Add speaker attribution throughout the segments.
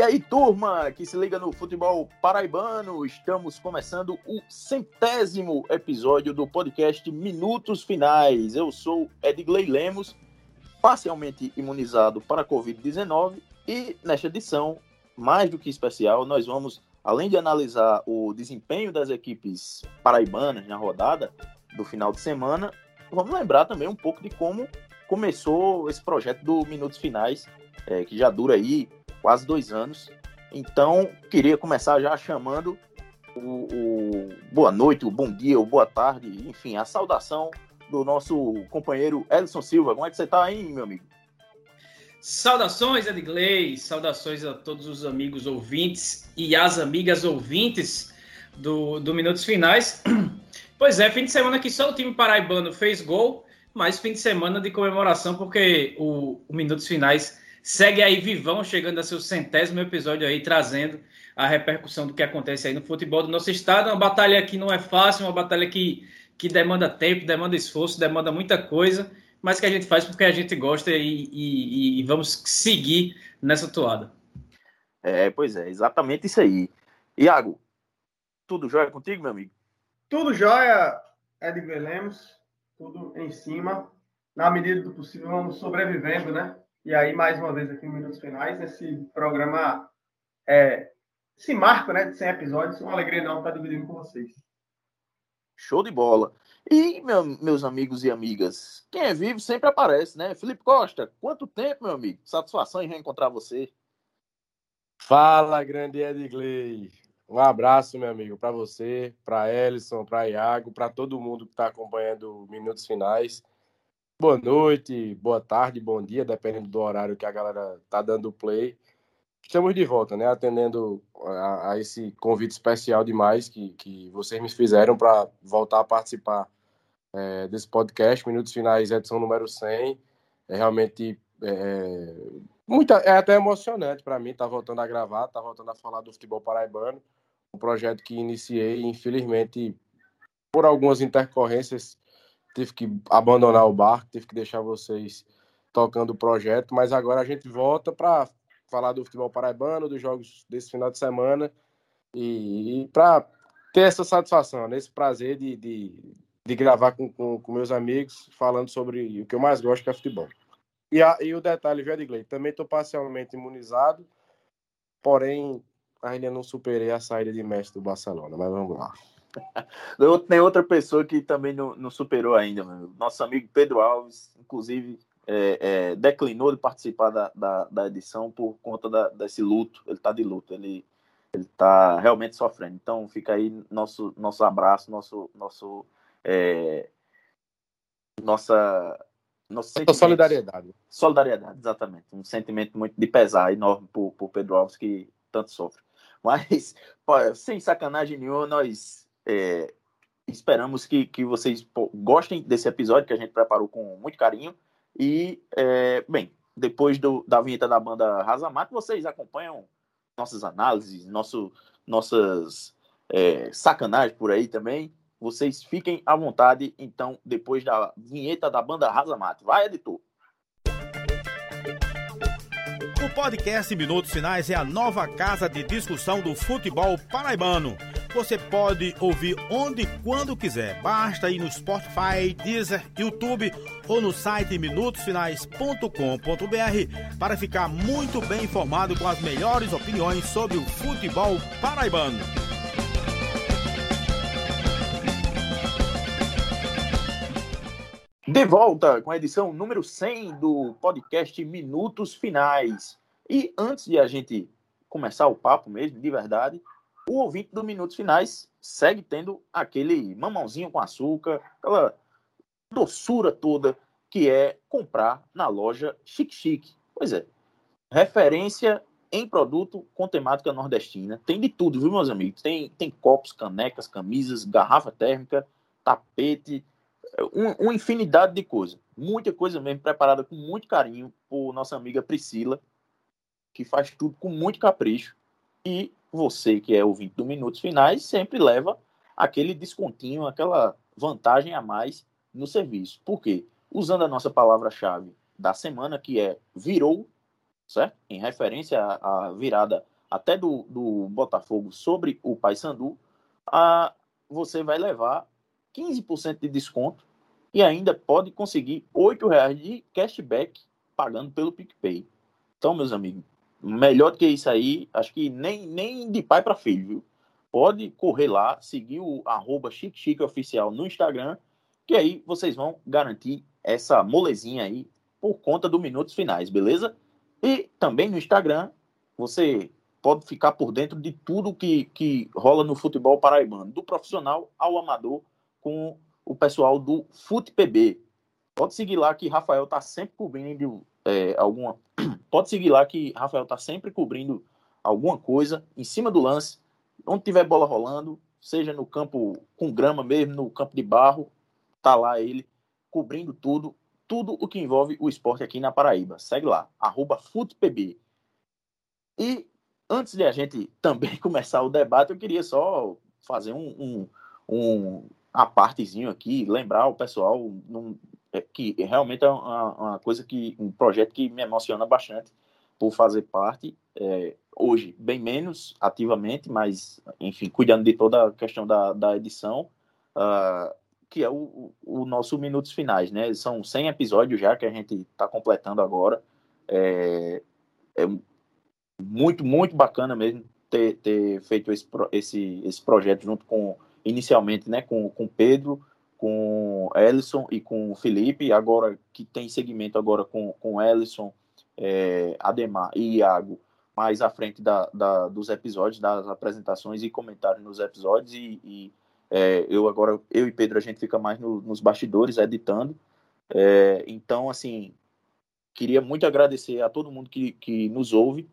Speaker 1: E aí, turma que se liga no futebol paraibano, estamos começando o centésimo episódio do podcast Minutos Finais. Eu sou Edgley Lemos, parcialmente imunizado para a Covid-19 e nesta edição, mais do que especial, nós vamos, além de analisar o desempenho das equipes paraibanas na rodada do final de semana, vamos lembrar também um pouco de como começou esse projeto do Minutos Finais, é, que já dura aí quase dois anos. Então, queria começar já chamando o, o, boa noite, o bom dia, o boa tarde, enfim, a saudação do nosso companheiro Edson Silva. Como é que você está aí, meu amigo?
Speaker 2: Saudações, Edgley, saudações a todos os amigos ouvintes e as amigas ouvintes do, do Minutos Finais. Pois é, fim de semana que só o time paraibano fez gol, mas fim de semana de comemoração, porque o, o Minutos Finais Segue aí vivão, chegando a seu centésimo episódio aí, trazendo a repercussão do que acontece aí no futebol do nosso estado. Uma batalha que não é fácil, uma batalha que, que demanda tempo, demanda esforço, demanda muita coisa, mas que a gente faz porque a gente gosta e, e, e vamos seguir nessa toada.
Speaker 1: É, pois é, exatamente isso aí. Iago, tudo jóia contigo, meu amigo?
Speaker 3: Tudo jóia, Ed Lemos, tudo em cima. Na medida do possível, vamos sobrevivendo, né? E aí, mais uma vez, aqui no Minutos Finais, esse programa, é, esse marco né, de 100 episódios, uma alegria não estar dividindo com vocês.
Speaker 1: Show de bola. E, meu, meus amigos e amigas, quem é vivo sempre aparece, né? Felipe Costa, quanto tempo, meu amigo? Satisfação em reencontrar você.
Speaker 4: Fala, grande Edgley. Um abraço, meu amigo, para você, para Ellison, para Iago, para todo mundo que está acompanhando Minutos Finais. Boa noite, boa tarde, bom dia, dependendo do horário que a galera tá dando play. Estamos de volta, né? Atendendo a, a esse convite especial demais que, que vocês me fizeram para voltar a participar é, desse podcast, Minutos Finais, edição número 100. É realmente é, muita, é até emocionante para mim estar tá voltando a gravar, estar tá voltando a falar do futebol paraibano, um projeto que iniciei, infelizmente, por algumas intercorrências tive que abandonar o barco, tive que deixar vocês tocando o projeto, mas agora a gente volta para falar do futebol paraibano, dos jogos desse final de semana e, e para ter essa satisfação, né? esse prazer de, de, de gravar com, com, com, meus amigos, falando sobre o que eu mais gosto, que é futebol. E, a, e o detalhe, viu, Edgley? Também estou parcialmente imunizado, porém ainda não superei a saída de mestre do Barcelona, mas vamos lá.
Speaker 1: Tem outra pessoa que também não, não superou ainda, meu. nosso amigo Pedro Alves, inclusive, é, é, declinou de participar da, da, da, edição por conta da, desse luto. Ele está de luto, ele está realmente sofrendo. Então fica aí nosso nosso abraço, nosso nosso é, nossa nossa
Speaker 4: solidariedade.
Speaker 1: Solidariedade, exatamente. Um sentimento muito de pesar enorme por, por Pedro Alves que tanto sofre. Mas, pô, sem sacanagem nenhuma, nós é, esperamos que, que vocês gostem desse episódio que a gente preparou com muito carinho. E, é, bem, depois do, da vinheta da banda Razamato, vocês acompanham nossas análises, nosso, nossas é, sacanagens por aí também. Vocês fiquem à vontade, então, depois da vinheta da banda Razamato. Vai, editor!
Speaker 5: O podcast Minutos Finais é a nova casa de discussão do futebol paraibano você pode ouvir onde e quando quiser. Basta ir no Spotify, Deezer, YouTube ou no site minutosfinais.com.br para ficar muito bem informado com as melhores opiniões sobre o futebol paraibano.
Speaker 1: De volta com a edição número 100 do podcast Minutos Finais. E antes de a gente começar o papo mesmo, de verdade, o ouvinte do Minutos Finais segue tendo aquele mamãozinho com açúcar, aquela doçura toda que é comprar na loja Chique Chique. Pois é, referência em produto com temática nordestina. Tem de tudo, viu, meus amigos? Tem, tem copos, canecas, camisas, garrafa térmica, tapete, um, uma infinidade de coisas. Muita coisa mesmo preparada com muito carinho por nossa amiga Priscila, que faz tudo com muito capricho. E você que é ouvinte do Minutos Finais sempre leva aquele descontinho, aquela vantagem a mais no serviço. Por quê? Usando a nossa palavra-chave da semana, que é virou, certo? Em referência à, virada até do, do Botafogo sobre o Paysandu, a, você vai levar 15% de desconto e ainda pode conseguir R$ reais de cashback pagando pelo PicPay. Então, meus amigos, melhor do que isso aí, acho que nem, nem de pai para filho, viu? Pode correr lá, seguir o arroba Chique Chique Oficial no Instagram, que aí vocês vão garantir essa molezinha aí por conta do Minutos Finais, beleza? E também no Instagram, você pode ficar por dentro de tudo que, que rola no futebol paraibano, do profissional ao amador, com o pessoal do FutePB. Pode seguir lá que Rafael tá sempre cobrindo é, alguma. Pode seguir lá que Rafael tá sempre cobrindo alguma coisa em cima do lance, onde tiver bola rolando, seja no campo com grama mesmo, no campo de barro, tá lá ele cobrindo tudo, tudo o que envolve o esporte aqui na Paraíba. Segue lá, FutePB. E antes de a gente também começar o debate, eu queria só fazer um, um, um a partezinho aqui, lembrar o pessoal num, é, que realmente é uma, uma, coisa que um projeto que me emociona bastante por fazer parte é, hoje bem menos ativamente, mas enfim cuidando de toda a questão da, da edição, uh, que é o, o, nosso minutos finais, né? São 100 episódios já que a gente está completando agora. É, é muito, muito bacana mesmo ter, ter feito esse, esse, esse projeto junto com, inicialmente, né, com, com Pedro, com Ellison e com Felipe, agora que tem segmento agora com, com Ellison, é, Ademar e Iago, mais à frente da, da, dos episódios, das apresentações e comentários nos episódios, e, e é, eu agora, eu e Pedro, a gente fica mais no, nos bastidores, editando, é, então, assim, queria muito agradecer a todo mundo que, que nos ouve,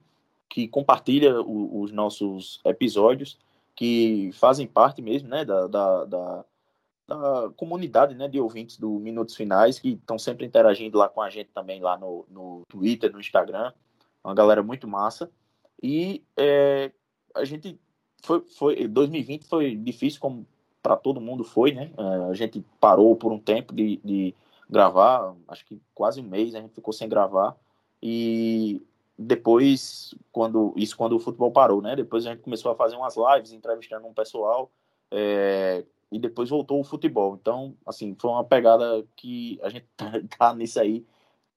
Speaker 1: que compartilha o, os nossos episódios, que fazem parte mesmo né, da, da, da, da, comunidade né, de ouvintes do Minutos Finais, que estão sempre interagindo lá com a gente também, lá no, no Twitter, no Instagram. Uma galera muito massa. E é, a gente foi, foi 2020 foi difícil como para todo mundo foi, né? É, a gente parou por um tempo de, de gravar, acho que quase um mês a gente ficou sem gravar e depois, quando isso quando o futebol parou, né? Depois a gente começou a fazer umas lives, entrevistando um pessoal, é, e depois voltou o futebol. Então, assim, foi uma pegada que a gente tá, nisso aí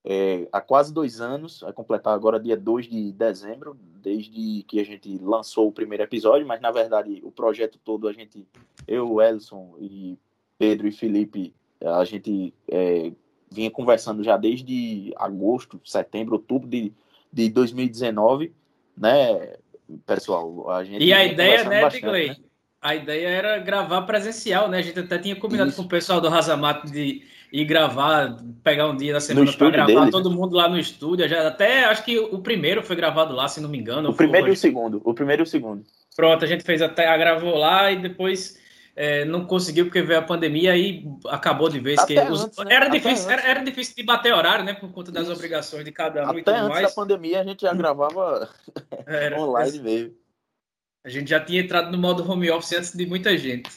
Speaker 1: é, há quase dois anos, vai completar agora dia 2 de dezembro, desde que a gente lançou o primeiro episódio, mas na verdade o projeto todo a gente, eu, Elson e Pedro e Felipe, a gente é, vinha conversando já desde agosto, setembro, outubro de de 2019, né, pessoal?
Speaker 2: A gente e a ideia, né, Digley? Né? A ideia era gravar presencial, né? A gente até tinha combinado Isso. com o pessoal do Razamato de ir gravar, pegar um dia na semana para gravar deles, todo mundo lá no estúdio. Já, até acho que o primeiro foi gravado lá, se não me engano.
Speaker 1: O primeiro foi, e o segundo. O primeiro e o segundo.
Speaker 2: Pronto, a gente fez até, gravou lá e depois é, não conseguiu porque veio a pandemia e acabou de vez Até que os... antes, né? era difícil era, era, difícil de bater horário né por conta das Isso. obrigações de cada um
Speaker 1: Até e tudo antes mais. da pandemia a gente já gravava online mesmo
Speaker 2: a gente já tinha entrado no modo home office antes de muita gente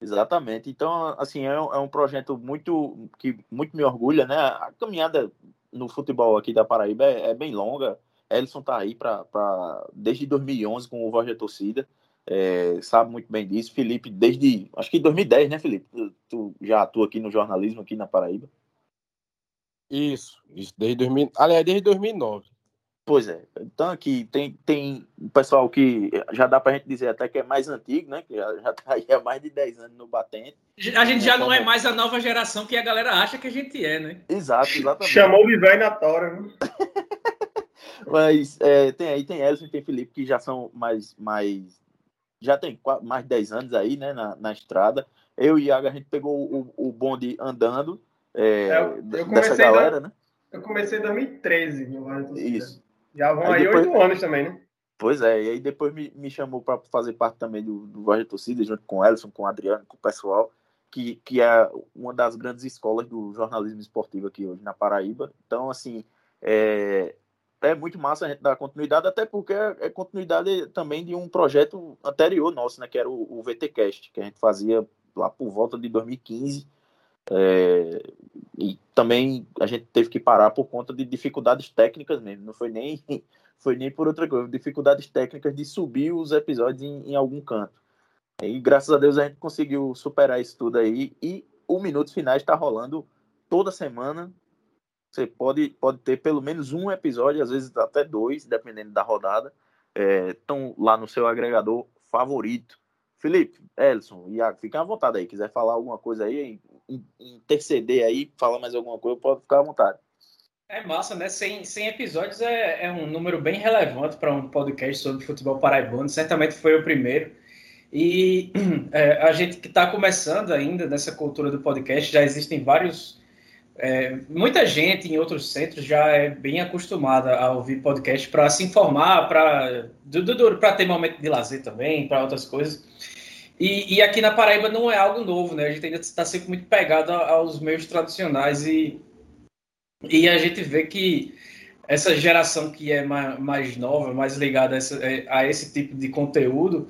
Speaker 1: exatamente então assim é um, é um projeto muito que muito me orgulha né a caminhada no futebol aqui da Paraíba é, é bem longa Ellison tá aí para desde 2011 com o Voz da Torcida é, sabe muito bem disso. Felipe, desde acho que 2010, né, Felipe? Tu, tu, já atua aqui no jornalismo aqui na Paraíba.
Speaker 4: Isso, isso desde 2000, aliás, desde 2009.
Speaker 1: Pois é. Então aqui tem tem o pessoal que já dá para a gente dizer até que é mais antigo, né? Que já, já tá aí há mais de 10 anos no batente.
Speaker 2: A gente já não é mais a nova geração que a galera acha que a gente é, né?
Speaker 1: Exato, exatamente.
Speaker 3: Chamou o velho na tora, né?
Speaker 1: Mas é, tem aí, tem Elson e tem Felipe que já são mais, mais já tem mais de 10 anos aí, né, na, na estrada. Eu e Iago, a gente pegou o, o bonde andando é, é eu, eu dessa galera,
Speaker 3: da,
Speaker 1: né?
Speaker 3: Eu comecei em 2013
Speaker 1: no Isso.
Speaker 3: Já vão aí oito anos também, né?
Speaker 1: Pois é, e aí depois me, me chamou para fazer parte também do, do Voz Torcida, junto com o Elson, com o Adriano, com o pessoal, que, que é uma das grandes escolas do jornalismo esportivo aqui hoje na Paraíba. Então, assim, é, é muito massa a gente dar continuidade, até porque é continuidade também de um projeto anterior nosso, né, que era o, o VTcast, que a gente fazia lá por volta de 2015. É, e também a gente teve que parar por conta de dificuldades técnicas mesmo, não foi nem foi nem por outra coisa, dificuldades técnicas de subir os episódios em, em algum canto. E graças a Deus a gente conseguiu superar isso tudo aí. E o Minutos Finais está rolando toda semana. Você pode, pode ter pelo menos um episódio, às vezes até dois, dependendo da rodada. Estão é, lá no seu agregador favorito. Felipe, Elson, Iago, fiquem à vontade aí. Quiser falar alguma coisa aí, interceder aí, falar mais alguma coisa, pode ficar à vontade.
Speaker 2: É massa, né? 100, 100 episódios é, é um número bem relevante para um podcast sobre futebol paraibano. Certamente foi o primeiro. E é, a gente que está começando ainda nessa cultura do podcast, já existem vários. É, muita gente em outros centros já é bem acostumada a ouvir podcast para se informar, para ter momento de lazer também, para outras coisas. E, e, aqui na Paraíba não é algo novo, né? A gente ainda está sempre muito pegado aos meios tradicionais e, e a gente vê que essa geração que é mais, nova, mais ligada a, essa, a esse tipo de conteúdo,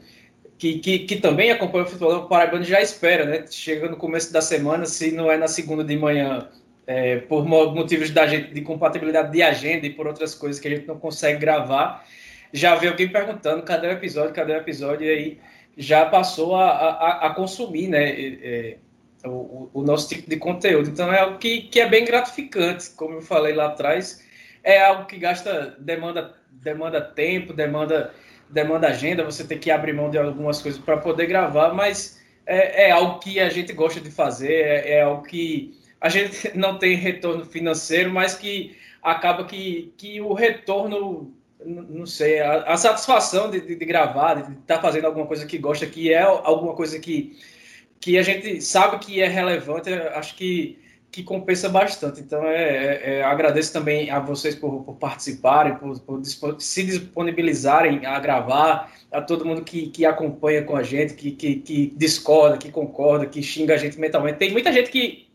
Speaker 2: que, que, que, também acompanha o futebol paraibano já espera, né? Chega no começo da semana, se não é na segunda de manhã, é, por motivos da gente, de compatibilidade de agenda e por outras coisas que a gente não consegue gravar, já vê alguém perguntando cadê o episódio, cadê o episódio, e aí já passou a, a, a consumir, né? É, o, o, nosso tipo de conteúdo. Então é algo que, que é bem gratificante, como eu falei lá atrás. É algo que gasta, demanda, demanda tempo, demanda demanda agenda, você tem que abrir mão de algumas coisas para poder gravar, mas é, é, algo que a gente gosta de fazer, é, é, algo que a gente não tem retorno financeiro, mas que acaba que, que o retorno, não sei, a, a satisfação de, de, de, gravar, de estar tá fazendo alguma coisa que gosta, que é alguma coisa que, que a gente sabe que é relevante, acho que que compensa bastante. Então, é, é, é, agradeço também a vocês por, por participarem, por, por, se disponibilizarem a gravar, a todo mundo que, que acompanha com a gente, que, que, que, discorda, que concorda, que xinga a gente mentalmente. Tem muita gente que,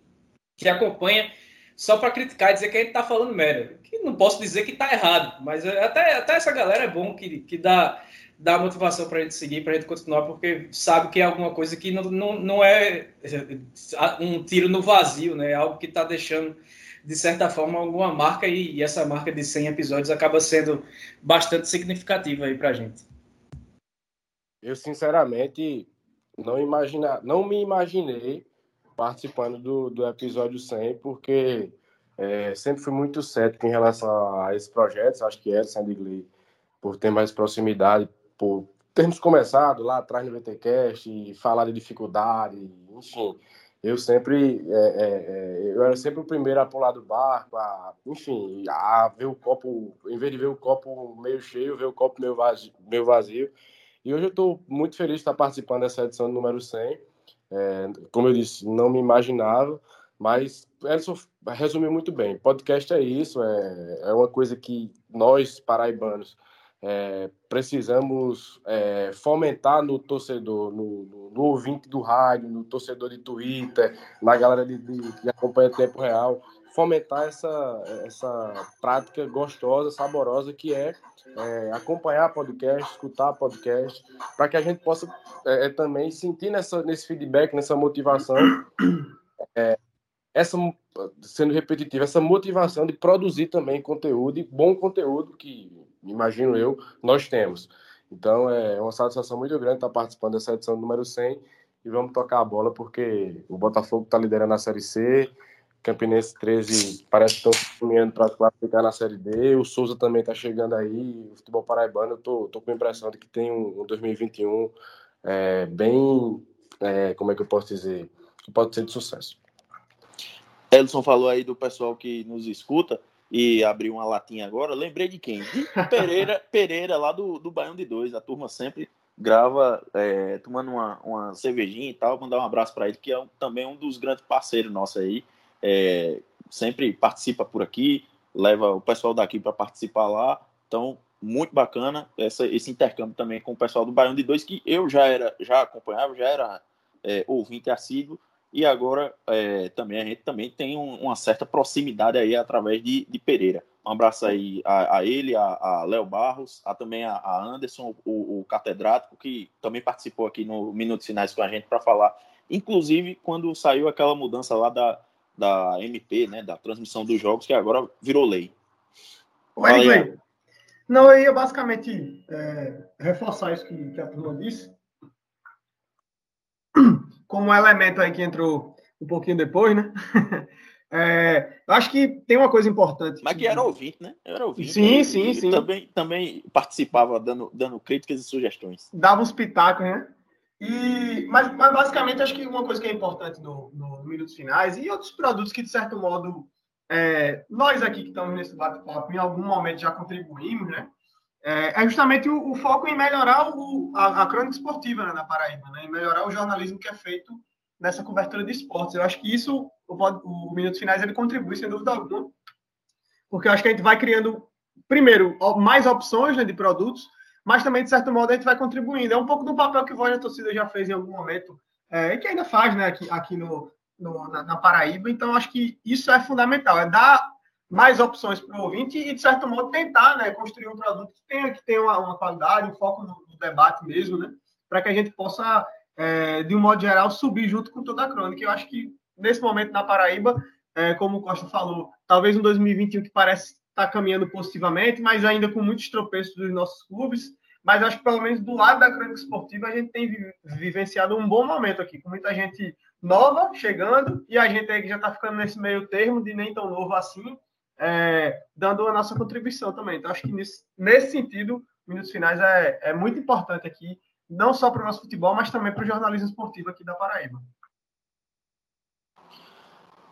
Speaker 2: que acompanha só para criticar e dizer que a gente está falando merda. Que não posso dizer que está errado, mas até, até essa galera é bom que, que dá dá motivação para a gente seguir, para a gente continuar, porque sabe que é alguma coisa que não, não, não é um tiro no vazio, né? É algo que está deixando, de certa forma, alguma marca e, e, essa marca de 100 episódios acaba sendo bastante significativa aí para a gente.
Speaker 4: Eu, sinceramente, não, imagina, não me imaginei participando do, do episódio 100, porque é, sempre fui muito cético em relação a esses projetos. Acho que Edson Digley, por ter mais proximidade, por termos começado lá atrás no VTcast e falar de dificuldade, enfim, eu sempre é, é, é, eu era sempre o primeiro a pular do barco, a, enfim, a ver o copo, em vez de ver o copo meio cheio, ver o copo meio vazio. Meio vazio. E hoje eu estou muito feliz de estar participando dessa edição número 100. É, como eu disse, não me imaginava, mas Edson resumiu muito bem. Podcast é isso, é, é uma coisa que nós, paraibanos, é, precisamos é, fomentar no torcedor, no, no, no, ouvinte do rádio, no torcedor de Twitter, na galera de, de, que acompanha tempo real, fomentar essa, essa prática gostosa, saborosa que é, é acompanhar podcast, escutar podcast, para que a gente possa é, é, também sentir nessa, nesse feedback, nessa motivação, é, essa sendo repetitivo, essa motivação de produzir também conteúdo e bom conteúdo que imagino eu, nós temos. Então é uma satisfação muito grande estar participando dessa edição número 100 e vamos tocar a bola porque o Botafogo está liderando a Série C, Campinense 13 parece que estão se caminhando para classificar na Série D, o Souza também está chegando aí, o futebol paraibano, eu tô, tô com a impressão de que tem um, um 2021 é, bem, é, como é que eu posso dizer, que pode ser de sucesso.
Speaker 1: Edson falou aí do pessoal que nos escuta, e abri uma latinha agora, lembrei de quem? De Pereira, Pereira lá do, do Baião de Dois. A turma sempre grava é, tomando uma, uma cervejinha e tal. Mandar um abraço para ele, que é um, também um dos grandes parceiros nossos aí. É, sempre participa por aqui, leva o pessoal daqui para participar lá. Então, muito bacana essa, esse intercâmbio também com o pessoal do Baião de Dois, que eu já era, já acompanhava, já era é, ouvinte assíduo e agora é, também a gente também tem um, uma certa proximidade aí através de, de Pereira. Um abraço aí a, a ele, a, a Léo Barros, a também a, a Anderson, o, o, catedrático, que também participou aqui no Minutos Finais com a gente para falar, inclusive quando saiu aquela mudança lá da, da MP, né, da transmissão dos jogos, que agora virou lei.
Speaker 3: Ué, Não, eu ia basicamente é, reforçar isso que, que a turma disse. Como um elemento aí que entrou um pouquinho depois, né? É, eu acho que tem uma coisa importante.
Speaker 1: Mas que era ouvinte, né? Eu era ouvinte.
Speaker 3: Sim, sim, sim.
Speaker 1: Também, também participava dando, dando críticas e sugestões.
Speaker 3: Dava uns pitacos, né? E, mas, mas basicamente acho que uma coisa que é importante no, no, Minutos Finais e outros produtos que, de certo modo, é, nós aqui que estamos nesse bate-papo, em algum momento já contribuímos, né? É, é justamente o, o, foco em melhorar o, a, a crônica esportiva né, na Paraíba, né? Em melhorar o jornalismo que é feito nessa cobertura de esportes. Eu acho que isso, o, o Minutos Finais, ele contribui, sem dúvida alguma, porque eu acho que a gente vai criando, primeiro, mais opções né, de produtos, mas também, de certo modo, a gente vai contribuindo. É um pouco do papel que o Voz da Torcida já fez em algum momento, é, e que ainda faz né, aqui, aqui no, no na, na, Paraíba. Então, acho que isso é fundamental, é dar mais opções para o ouvinte e, de certo modo, tentar né, construir um produto que tenha, que tenha uma, uma qualidade, um foco no, no debate mesmo, né, para que a gente possa é, de um modo geral, subir junto com toda a crônica. Eu acho que, nesse momento, na Paraíba, é, como o Costa falou, talvez um 2021 que parece estar tá caminhando positivamente, mas ainda com muitos tropeços dos nossos clubes. Mas acho que, pelo menos, do lado da crônica esportiva, a gente tem vivenciado um bom momento aqui, com muita gente nova chegando e a gente aí que já está ficando nesse meio termo de nem tão novo assim, é, dando a nossa contribuição também. Então, acho que nesse, sentido, Minutos Finais é, é muito importante aqui não só para o nosso futebol, mas também para o jornalismo esportivo aqui da Paraíba.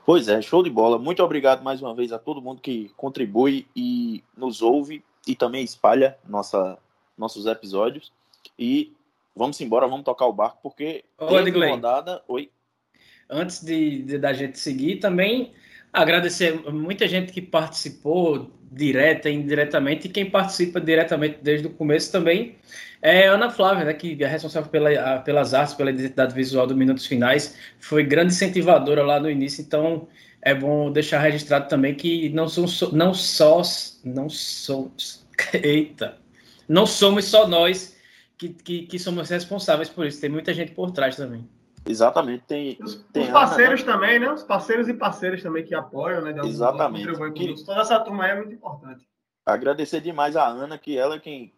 Speaker 1: Pois é, show de bola. Muito obrigado mais uma vez a todo mundo que contribui e nos ouve e também espalha nossa, nossos episódios. E vamos embora, vamos tocar o barco, porque
Speaker 2: Oi, tem
Speaker 1: rodada. Oi.
Speaker 2: Antes de, de, da gente seguir, também agradecer muita gente que participou direta e indiretamente, e quem participa diretamente desde o começo também é Ana Flávia, né, que é responsável pela, pelas artes, pela identidade visual do Minutos Finais, foi grande incentivadora lá no início, então é bom deixar registrado também que não são não só não somos eita não somos só nós que, que, que, somos responsáveis por isso tem muita gente por trás também
Speaker 1: exatamente tem
Speaker 3: os,
Speaker 1: tem
Speaker 3: os parceiros Ana, também né os parceiros e parceiras também que apoiam né
Speaker 1: exatamente
Speaker 3: que, toda essa turma é muito importante
Speaker 1: agradecer demais a Ana que ela é quem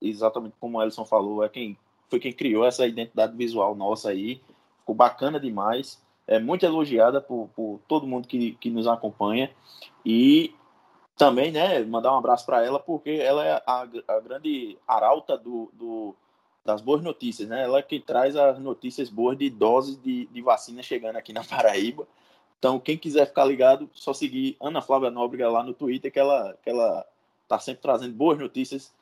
Speaker 1: exatamente como o Elson falou, é quem foi quem criou essa identidade visual nossa aí. Ficou bacana demais. É muito elogiada por, por todo mundo que, que nos acompanha. E também, né, mandar um abraço para ela, porque ela é a, a grande arauta do, do, das boas notícias, né? Ela é quem traz as notícias boas de doses de, de vacina chegando aqui na Paraíba. Então, quem quiser ficar ligado, só seguir Ana Flávia Nóbrega lá no Twitter, que ela, que ela tá sempre trazendo boas notícias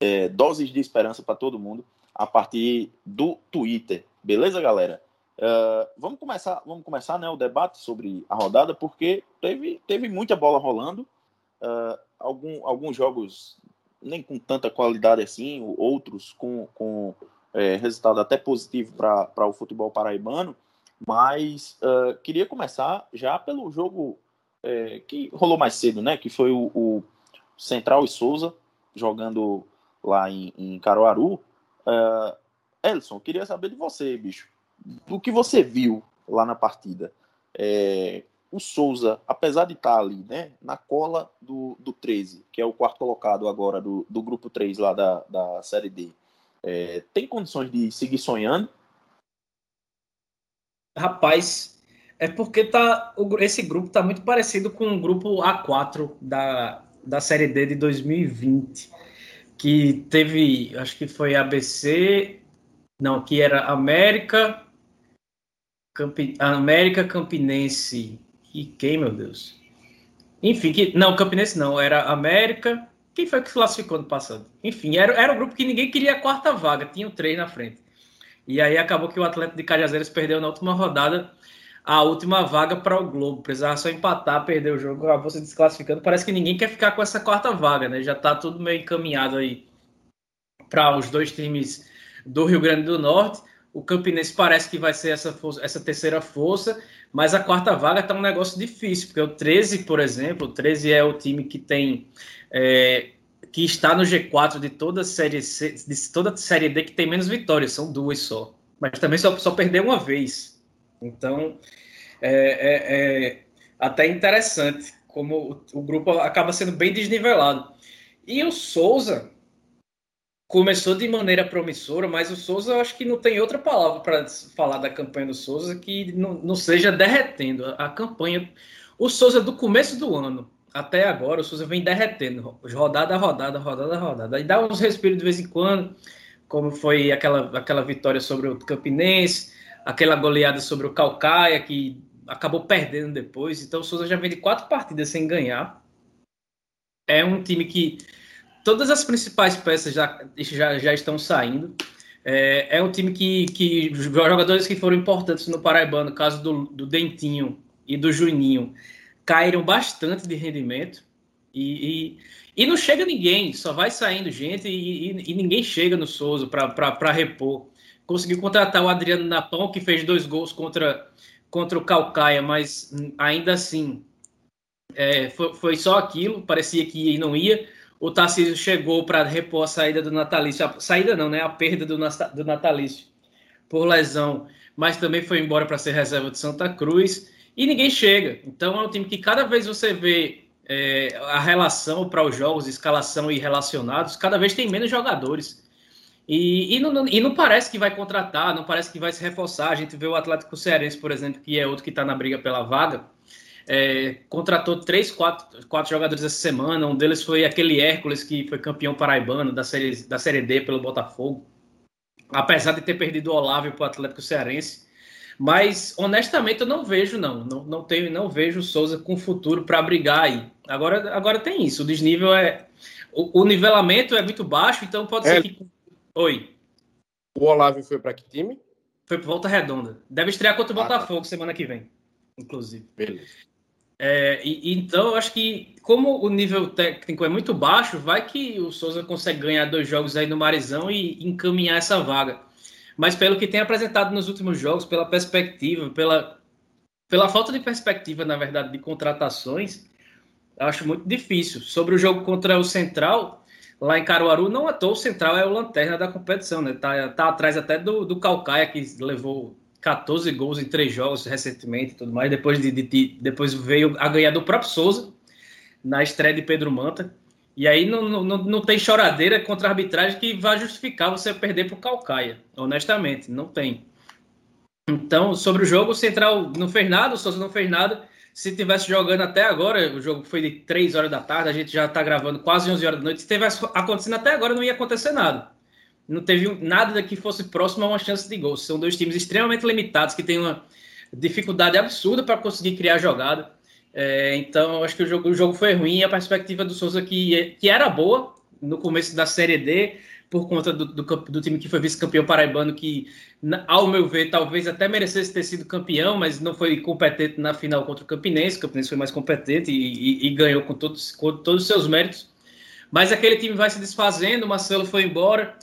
Speaker 1: é, doses de esperança para todo mundo a partir do Twitter. Beleza, galera? Uh, vamos começar, vamos começar né, o debate sobre a rodada, porque teve, teve muita bola rolando. Uh, algum, alguns jogos nem com tanta qualidade assim, outros com, com é, resultado até positivo para o futebol paraibano. Mas uh, queria começar já pelo jogo é, que rolou mais cedo, né? Que foi o, o Central e Souza jogando lá em, em Caruaru. Uh, Elson, queria saber de você, bicho. Do que você viu lá na partida. É, o Souza, apesar de estar ali, né, na cola do, do 13, que é o quarto colocado agora do, do grupo 3 lá da, da Série D, é, tem condições de seguir sonhando?
Speaker 2: Rapaz, é porque tá, esse grupo tá muito parecido com o grupo A4 da, da Série D de 2020 que teve, acho que foi ABC, não, que era América, Campi, América Campinense e quem, meu Deus? Enfim, que, não, Campinense não, era América, quem foi que classificou no passado? Enfim, era, era um grupo que ninguém queria a quarta vaga, tinha três na frente. E aí acabou que o Atlético de Cajazeiras perdeu na última rodada a última vaga para o Globo. Precisava só empatar, perder o jogo, acabou se desclassificando. Parece que ninguém quer ficar com essa quarta vaga, né? Já está tudo meio encaminhado aí para os dois times do Rio Grande do Norte. O Campinense parece que vai ser essa, força, essa terceira força, mas a quarta vaga está um negócio difícil, porque o 13, por exemplo, o 13 é o time que tem. É, que está no G4 de toda a série C, de toda a série D que tem menos vitórias, são duas só. Mas também só, só perdeu uma vez. Então, é, é, é até interessante como o, o, grupo acaba sendo bem desnivelado. E o Souza começou de maneira promissora, mas o Souza eu acho que não tem outra palavra para falar da campanha do Souza que não, não seja derretendo a campanha. O Souza do começo do ano até agora, o Souza vem derretendo, rodada a rodada, rodada a rodada. E dá uns respiros de vez em quando, como foi aquela, aquela vitória sobre o Campinense, aquela goleada sobre o Calcaia, que acabou perdendo depois. Então o Souza já vem de quatro partidas sem ganhar. É um time que todas as principais peças já, já, já estão saindo. É, é um time que, que jogadores que foram importantes no Paraibano, no caso do, do Dentinho e do Juninho, caíram bastante de rendimento. E, e, e, não chega ninguém, só vai saindo gente e, e, e ninguém chega no Souza para repor. Conseguiu contratar o Adriano Napão, que fez dois gols contra, contra o Calcaia, mas ainda assim é, foi, foi só aquilo, parecia que não ia o Tarcísio chegou para repor a saída do Natalício, a saída não, né? A perda do, do Natalício por lesão, mas também foi embora para ser reserva de Santa Cruz e ninguém chega. Então é um time que cada vez você vê é, a relação para os jogos, escalação e relacionados, cada vez tem menos jogadores. E, e, não, e não parece que vai contratar, não parece que vai se reforçar. A gente vê o Atlético Cearense, por exemplo, que é outro que está na briga pela vaga é, contratou três, quatro, quatro jogadores essa semana. Um deles foi aquele Hércules, que foi campeão paraibano da série, da série D pelo Botafogo. Apesar de ter perdido o Olávio para o Atlético Cearense. Mas, honestamente, eu não vejo, não. Não, não, tenho, não vejo o Souza com futuro para brigar aí. Agora, agora tem isso. O desnível é. O, o nivelamento é muito baixo, então pode é. ser que. Oi.
Speaker 4: O Olávio foi para que time?
Speaker 2: Foi para Volta Redonda. Deve estrear contra o ah. Botafogo tá. semana que vem, inclusive.
Speaker 4: Beleza.
Speaker 2: É, e, então, eu acho que, como o nível técnico é muito baixo, vai que o Souza consegue ganhar dois jogos aí no Marizão e encaminhar essa vaga. Mas pelo que tem apresentado nos últimos jogos, pela perspectiva, pela, pela falta de perspectiva, na verdade, de contratações, acho muito difícil. Sobre o jogo contra o Central, lá em Caruaru, não à toa o Central é o lanterna da competição, né? Tá, tá atrás até do, do Calcaia, que levou 14 gols em três jogos recentemente e tudo mais. Depois, de, de, depois veio a ganhar do próprio Souza na estreia de Pedro Manta. E aí não, não, não tem choradeira contra a arbitragem que vai justificar você perder para o Calcaia. Honestamente, não tem. Então, sobre o jogo, o Central não fez nada, o Souza não fez nada. Se tivesse jogando até agora, o jogo foi de 3 horas da tarde, a gente já está gravando quase 11 horas da noite. Se tivesse acontecendo até agora, não ia acontecer nada não teve nada que fosse próximo a uma chance de gol. São dois times extremamente limitados que têm uma dificuldade absurda para conseguir criar jogada. É, então, acho que o jogo, o jogo foi ruim. A perspectiva do Souza, que, que era boa no começo da Série D, por conta do, do, do time que foi vice-campeão paraibano, que, ao meu ver, talvez até merecesse ter sido campeão, mas não foi competente na final contra o Campinense. O Campinense foi mais competente e, e, e ganhou com todos, com todos os seus méritos. Mas aquele time vai se desfazendo, o Marcelo foi embora.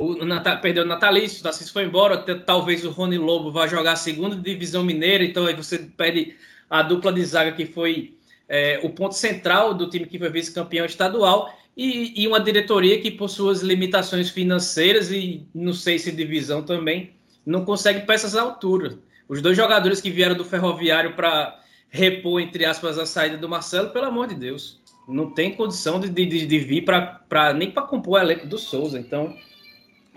Speaker 2: O Natal, perdeu o Natalício, o Tarcísio foi embora, talvez o Rony Lobo vá jogar a segunda divisão mineira, então aí você perde a dupla de zaga que foi é, o ponto central do time que foi vice-campeão estadual e, e, uma diretoria que, por suas limitações financeiras e não sei se divisão também, não consegue peças à altura. Os dois jogadores que vieram do Ferroviário para repor, entre aspas, a saída do Marcelo, pelo amor de Deus, não tem condição de, de, de vir para nem para compor o elenco do Souza. Então,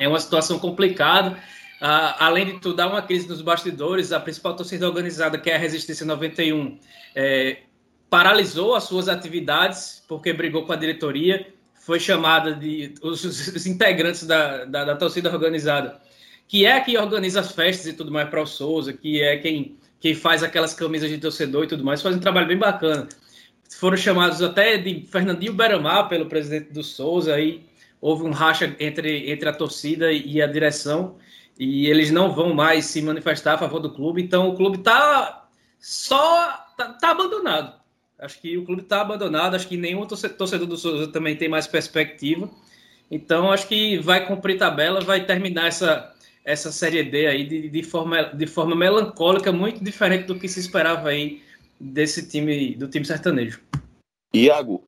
Speaker 2: é uma situação complicada. Ah, além de tudo, há uma crise nos bastidores. A principal torcida organizada, que é a Resistência 91, é, paralisou as suas atividades porque brigou com a diretoria. Foi chamada de os, os integrantes da, da, da, torcida organizada, que é quem organiza as festas e tudo mais para o Souza, que é quem, quem faz aquelas camisas de torcedor e tudo mais, faz um trabalho bem bacana. Foram chamados até de Fernandinho Beramar pelo presidente do Souza aí houve um racha entre, entre a torcida e a direção e eles não vão mais se manifestar a favor do clube. Então o clube está só tá, tá, abandonado. Acho que o clube está abandonado. Acho que nenhum torcedor do Souza também tem mais perspectiva. Então acho que vai cumprir tabela, vai terminar essa essa série D aí de, de forma de forma melancólica, muito diferente do que se esperava aí desse time do time sertanejo.
Speaker 1: Iago,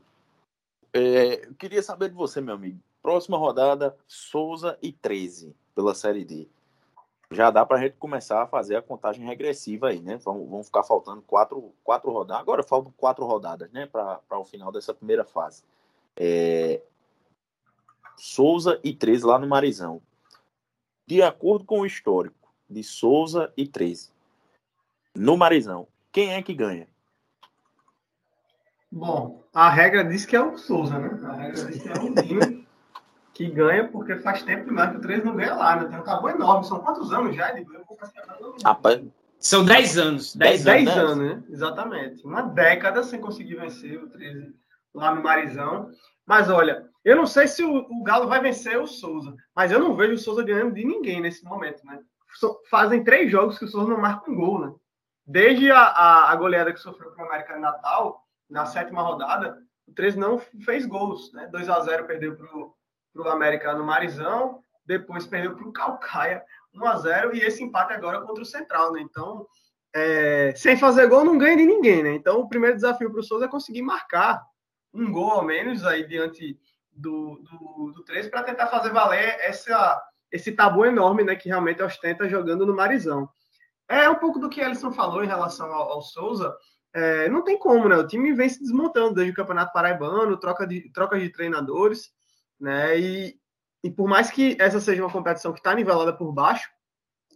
Speaker 1: é, eu queria saber de você, meu amigo. Próxima rodada, Souza e 13 pela Série D. Já dá para a gente começar a fazer a contagem regressiva aí, né? Vão, vão ficar faltando quatro, quatro rodadas. Agora faltam quatro rodadas, né? Para o final dessa primeira fase. É... Souza e 13 lá no Marizão. De acordo com o histórico de Souza e 13, no Marizão, quem é que ganha?
Speaker 3: Bom, a regra diz que é o Souza, né? A regra diz que é o time que ganha, porque faz tempo demais que o 13 não ganha lá, né? Tem um tabu enorme. São quantos anos já?
Speaker 2: Rapaz, são 10 anos.
Speaker 3: 10, 10 anos, anos, né? Exatamente. Uma década sem conseguir vencer o 13 lá no Marizão. Mas olha, eu não sei se o, o, Galo vai vencer o Souza, mas eu não vejo o Souza ganhando de ninguém nesse momento, né? So, fazem três jogos que o Souza não marca um gol, né? Desde a, a, a goleada que sofreu para o América Natal, na sétima rodada, o 13 não fez gols, né? 2 a 0 perdeu para o América no Marizão, depois perdeu para o Calcaia, 1 a 0 e esse empate agora contra o Central, né? Então, é, sem fazer gol não ganha de ninguém, né? Então, o primeiro desafio para o Souza é conseguir marcar um gol ao menos aí diante do, do, do 13 para tentar fazer valer essa, esse tabu enorme né, que realmente ostenta jogando no Marizão. É um pouco do que Alisson falou em relação ao, ao Souza. É, não tem como, né? O time vem se desmontando desde o Campeonato Paraibano, troca de, troca de treinadores, né? E, e por mais que essa seja uma competição que está nivelada por baixo,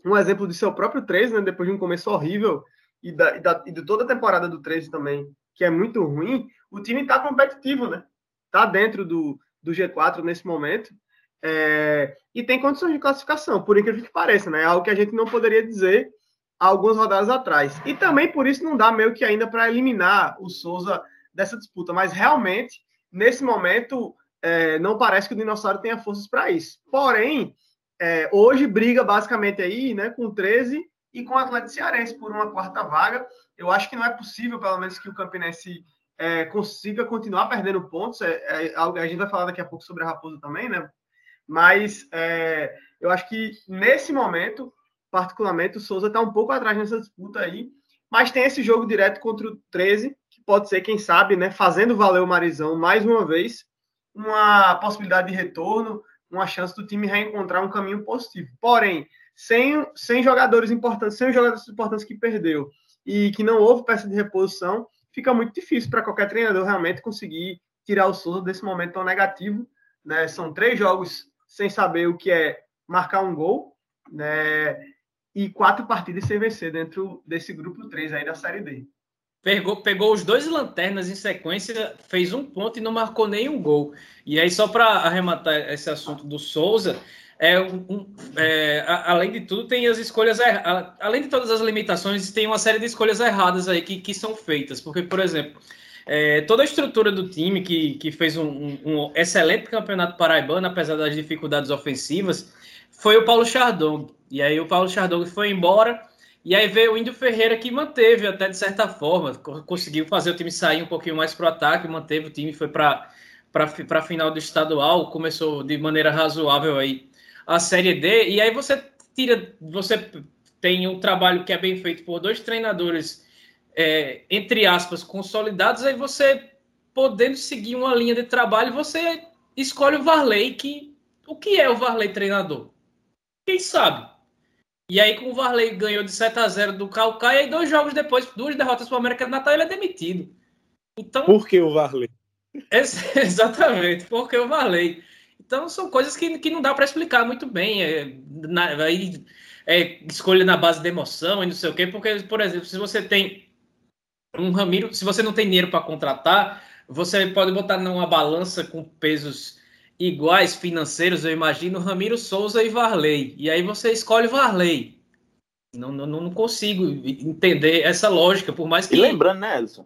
Speaker 3: um exemplo de seu próprio 13, né? Depois de um começo horrível e, da, e, da, e de toda a temporada do 13 também, que é muito ruim, o time está competitivo, né? Está dentro do, do G4 nesse momento. É, e tem condições de classificação, por incrível que pareça, né? Algo que a gente não poderia dizer algumas rodadas atrás. E também por isso não dá meio que ainda para eliminar o Souza dessa disputa. Mas realmente, nesse momento, é, não parece que o Dinossauro tenha forças para isso. Porém, é, hoje briga basicamente aí né, com 13 e com o Atlético Cearense por uma quarta vaga. Eu acho que não é possível, pelo menos, que o Campinense é, consiga continuar perdendo pontos. É, é, a gente vai falar daqui a pouco sobre a Raposa também, né? Mas é, eu acho que nesse momento, particularmente, o Souza está um pouco atrás nessa disputa aí. Mas tem esse jogo direto contra o 13, que pode ser, quem sabe, né, fazendo valer o Marizão mais uma vez, uma possibilidade de retorno, uma chance do time reencontrar um caminho positivo. Porém, sem, sem jogadores importantes, sem os jogadores importantes que perdeu e que não houve peça de reposição, fica muito difícil para qualquer treinador realmente conseguir tirar o Souza desse momento tão negativo. Né? São três jogos sem saber o que é marcar um gol, né? E quatro partidas sem vencer dentro desse grupo 3 aí da Série D.
Speaker 2: Pegou, pegou os dois lanternas em sequência, fez um ponto e não marcou nenhum gol. E aí, só para arrematar esse assunto do Souza, é, um, é, além de tudo, tem as escolhas. Além de todas as limitações, tem uma série de escolhas erradas aí que, que são feitas. Porque, por exemplo, é, toda a estrutura do time que, que fez um, um, um, excelente campeonato paraibano, apesar das dificuldades ofensivas, foi o Paulo Chardon. E aí o Paulo Chardon foi embora. E aí veio o Índio Ferreira que manteve até de certa forma, conseguiu fazer o time sair um pouquinho mais para o ataque, manteve o time, foi para a final do estadual, começou de maneira razoável aí a Série D, e aí você tira, você tem um trabalho que é bem feito por dois treinadores, é, entre aspas, consolidados, aí você, podendo seguir uma linha de trabalho, você escolhe o Varley, que o que é o Varley treinador? Quem sabe? E aí, com o Varley ganhou de 7 a 0 do Calcaia, e dois jogos depois, duas derrotas para o América do Natal, ele é demitido.
Speaker 4: Então, Por que o Varley?
Speaker 2: exatamente, porque o Varley. Então são coisas que, que não dá para explicar muito bem. É, na, aí, é, escolha na base da emoção e não sei o quê, porque, por exemplo, se você tem um Ramiro, se você não tem dinheiro para contratar, você pode botar numa balança com pesos iguais financeiros, eu imagino, Ramiro Souza e Varley. E aí você escolhe Varley. Não, não, não consigo entender essa lógica, por mais que.
Speaker 1: E lembrando, né, Edson?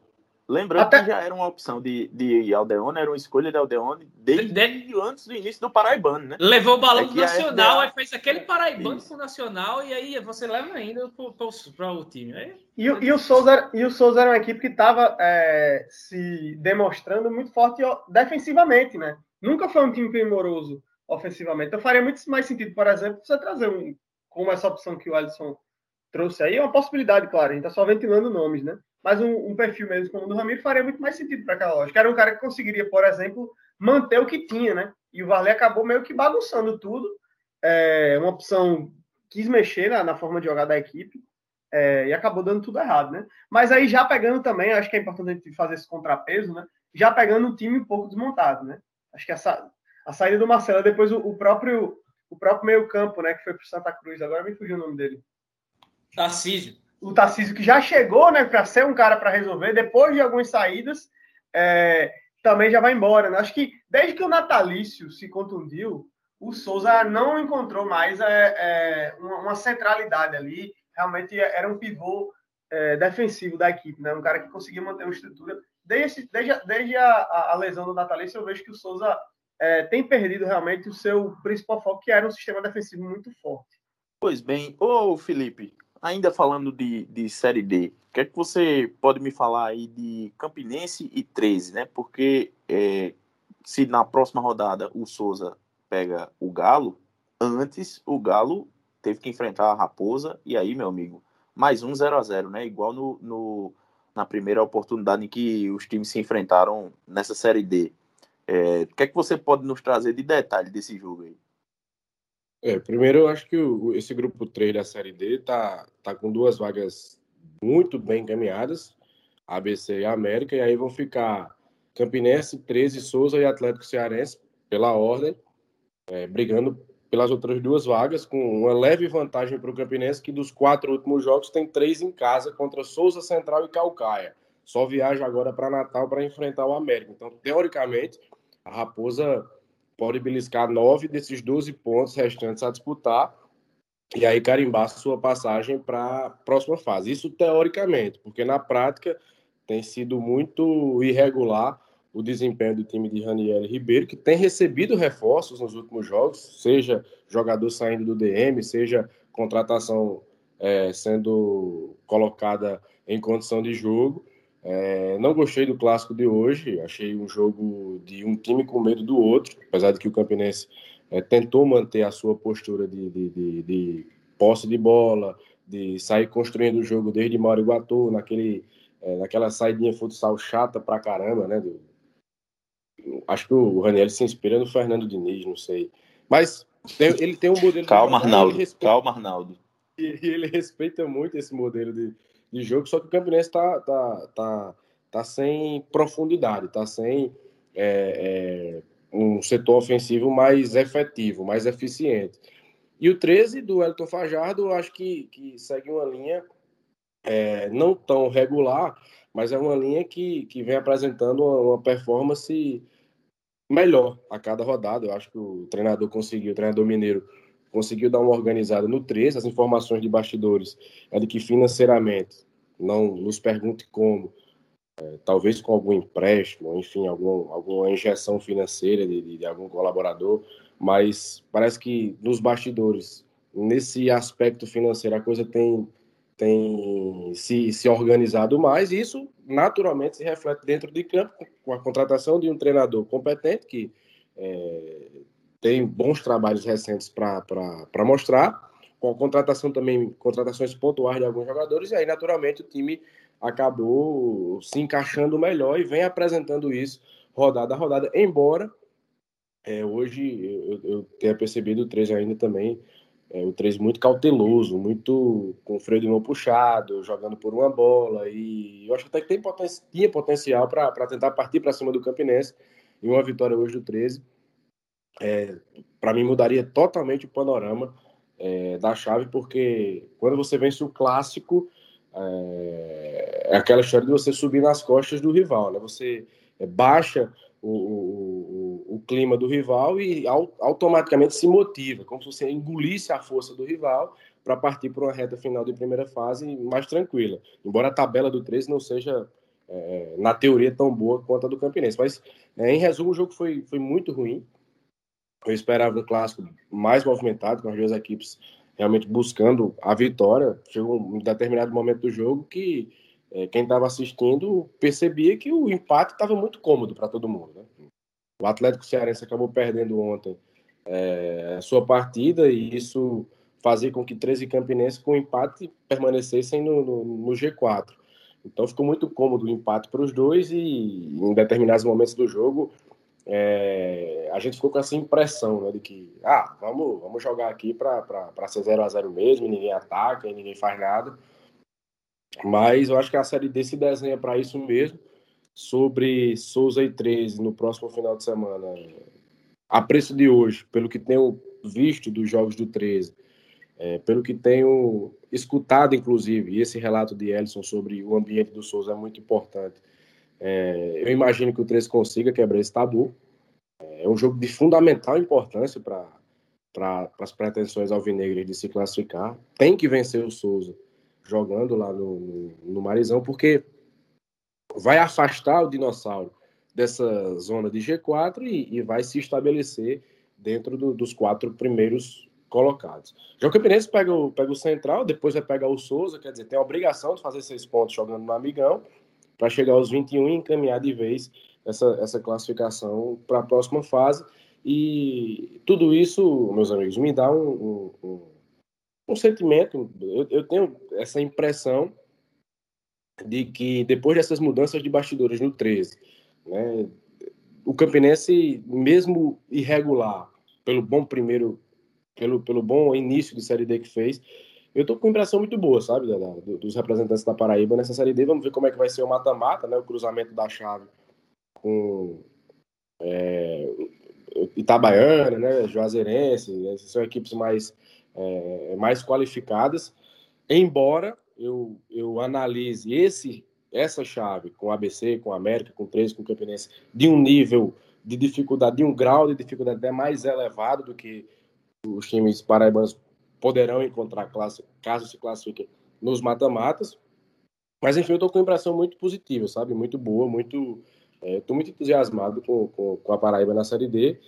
Speaker 1: Lembrando Até... que já era uma opção de, de Aldeone, era uma escolha de Aldeone desde de... antes do início do Paraibano, né?
Speaker 2: Levou o balão é nacional, FDA... aí fez aquele Paraibano Isso. pro nacional e aí você leva ainda para o time. Aí...
Speaker 3: E, e, o Souza, e o Souza era uma equipe que estava é, se demonstrando muito forte defensivamente, né? Nunca foi um time primoroso ofensivamente. Então faria muito mais sentido, por exemplo, você trazer um, como essa opção que o Alisson trouxe aí, é uma possibilidade, claro, a gente está só ventilando nomes, né? mas um, um, perfil mesmo como o do Ramiro faria muito mais sentido para aquela lógica. Era um cara que conseguiria, por exemplo, manter o que tinha, né? E o Varley acabou meio que bagunçando tudo. É, uma opção quis mexer na, na, forma de jogar da equipe é, e acabou dando tudo errado, né? Mas aí já pegando também, acho que é importante a gente fazer esse contrapeso, né? já pegando um time um pouco desmontado, né? Acho que essa, a saída do Marcelo, depois o, o próprio o próprio meio campo, né, que foi para Santa Cruz, agora me fugiu o nome dele.
Speaker 2: Tarcísio.
Speaker 3: O Tarcísio que já chegou, né, para ser um cara para resolver, depois de algumas saídas, é, também já vai embora. Né? Acho que desde que o Natalício se contundiu, o Souza não encontrou mais é, é, uma, uma, centralidade ali. Realmente era um pivô é, defensivo da equipe, né? um cara que conseguia manter uma estrutura. Desde, desde, desde a, a, lesão do Natalício, eu vejo que o Souza é, tem perdido realmente o seu principal foco, que era um sistema defensivo muito forte.
Speaker 1: Pois bem, ô Felipe, ainda falando de, de Série D, o que é que você pode me falar aí de Campinense e 13, né? Porque é, se na próxima rodada o Souza pega o Galo, antes o Galo teve que enfrentar a Raposa, e aí, meu amigo, mais um 0 a 0 né? Igual no, no, na primeira oportunidade em que os times se enfrentaram nessa Série D. É, o que é que você pode nos trazer de detalhe desse jogo aí?
Speaker 4: É, primeiro eu acho que o, esse grupo 3 da Série D tá, tá com duas vagas muito bem encaminhadas, ABC e América, e aí vão ficar Campinense, 13, Souza e Atlético Cearense, pela ordem, é, brigando pelas outras duas vagas, com uma leve vantagem para o Campinense, que dos quatro últimos jogos tem três em casa contra Souza Central e Calcaia. Só viaja agora para Natal para enfrentar o América. Então, teoricamente, a Raposa pode beliscar nove desses 12 pontos restantes a disputar e aí carimbar sua passagem para a próxima fase. Isso teoricamente, porque na prática tem sido muito irregular o desempenho do time de Raniel Ribeiro, que tem recebido reforços nos últimos jogos, seja jogador saindo do DM, seja contratação é, sendo colocada em condição de jogo. É, não gostei do clássico de hoje, achei um jogo de um time com medo do outro, apesar de que o Campinense é, tentou manter a sua postura de, de, de, de, posse de bola, de sair construindo o jogo desde Mauro Iguatu, naquele, é, naquela saidinha futsal chata pra caramba, né? Acho que o Raniel se inspira no Fernando Diniz, não sei. Mas tem, ele tem um modelo.
Speaker 1: Calma, Arnaldo. Respeita, calma, Arnaldo.
Speaker 4: E, e ele respeita muito esse modelo de, de jogo, só que o Campinense está tá, tá, tá sem profundidade, está sem é, é, um setor ofensivo mais efetivo, mais eficiente. E o 13 do Elton Fajardo, acho que, que segue uma linha é, não tão regular, mas é uma linha que, que vem apresentando uma, performance melhor a cada rodada. Eu acho que o treinador conseguiu, o treinador mineiro conseguiu dar uma organizada no 13. As informações de bastidores é de que financeiramente, não nos pergunte como, é, talvez com algum empréstimo, enfim, algum, alguma injeção financeira de, de, de algum colaborador, mas parece que nos bastidores, nesse aspecto financeiro, a coisa tem, tem se, se organizado mais, e isso naturalmente se reflete dentro de campo, com a contratação de um treinador competente que é, tem bons trabalhos recentes para mostrar, com a contratação também, contratações pontuais de alguns jogadores, e aí naturalmente o time acabou se encaixando melhor e vem apresentando isso rodada a rodada, embora é, hoje eu, eu, tenha percebido o 3 ainda também, é, o 3 muito cauteloso, muito com o freio de mão puxado, jogando por uma bola, e eu acho até que tem poten tinha potencial para tentar partir para cima do Campinense, e uma vitória hoje do 13 é, para mim mudaria totalmente o panorama é, da chave, porque quando você vence o clássico, é, é, aquela história de você subir nas costas do rival, né? Você é, baixa o, o, clima do rival e automaticamente se motiva, como se você engolisse a força do rival para partir para uma reta final de primeira fase mais tranquila. Embora a tabela do 13 não seja, é, na teoria, tão boa quanto a do Campinense. Mas, é, em resumo, o jogo foi, foi muito ruim. Eu esperava um clássico mais movimentado, com as duas equipes realmente buscando a vitória. Chegou um determinado momento do jogo que é, quem estava assistindo percebia que o empate estava muito cômodo para todo mundo. Né? O Atlético Cearense acabou perdendo ontem é, a sua partida e isso fazia com que 13 Campinenses com empate permanecessem no, no, no G4. Então ficou muito cômodo o empate para os dois e em determinados momentos do jogo é, a gente ficou com essa impressão né, de que, ah, vamos, vamos jogar aqui para ser 0 a 0 mesmo, ninguém ataca, ninguém faz nada. Mas eu acho que a Série D se desenha para isso mesmo. Sobre Souza e 13 no próximo final de semana, a preço de hoje, pelo que tenho visto dos jogos do 13, é, pelo que tenho escutado, inclusive, e esse relato de Ellison sobre o ambiente do Souza é muito importante. É, eu imagino que o 13 consiga quebrar esse tabu. É um jogo de fundamental importância para para as pretensões alvinegras de se classificar. Tem que vencer o Souza jogando lá no, no, no Marizão, porque vai afastar o dinossauro dessa zona de G4 e, e vai se estabelecer dentro do, dos quatro primeiros colocados. Já o Campinense pega o, pega o Central, depois vai pegar o Souza, quer dizer, tem a obrigação de fazer seis pontos jogando no Amigão, para chegar aos 21 e encaminhar de vez essa, essa classificação para a próxima fase. E tudo isso, meus amigos, me dá um, um, um sentimento, eu, eu tenho essa impressão de que depois dessas mudanças de bastidores no 13, né, o Campinense, mesmo irregular, pelo bom primeiro, pelo, pelo bom início de Série D que fez, eu tô com impressão muito boa, sabe, da, da, dos representantes da Paraíba nessa Série D. Vamos ver como é que vai ser o mata-mata, né, o cruzamento da chave com é, Itabaiana, né, Juazeirense, essas são equipes mais, é, mais qualificadas, embora eu, eu analise esse, essa chave com ABC, com América, com 13, com Campinense, de um nível de dificuldade, de um grau de dificuldade até mais elevado do que os times paraibanos poderão encontrar classe, caso se classifiquem nos mata-matas. Mas, enfim, eu estou com uma impressão muito positiva, sabe? Muito boa, muito... Estou é, muito entusiasmado com, com, com, a Paraíba na Série D.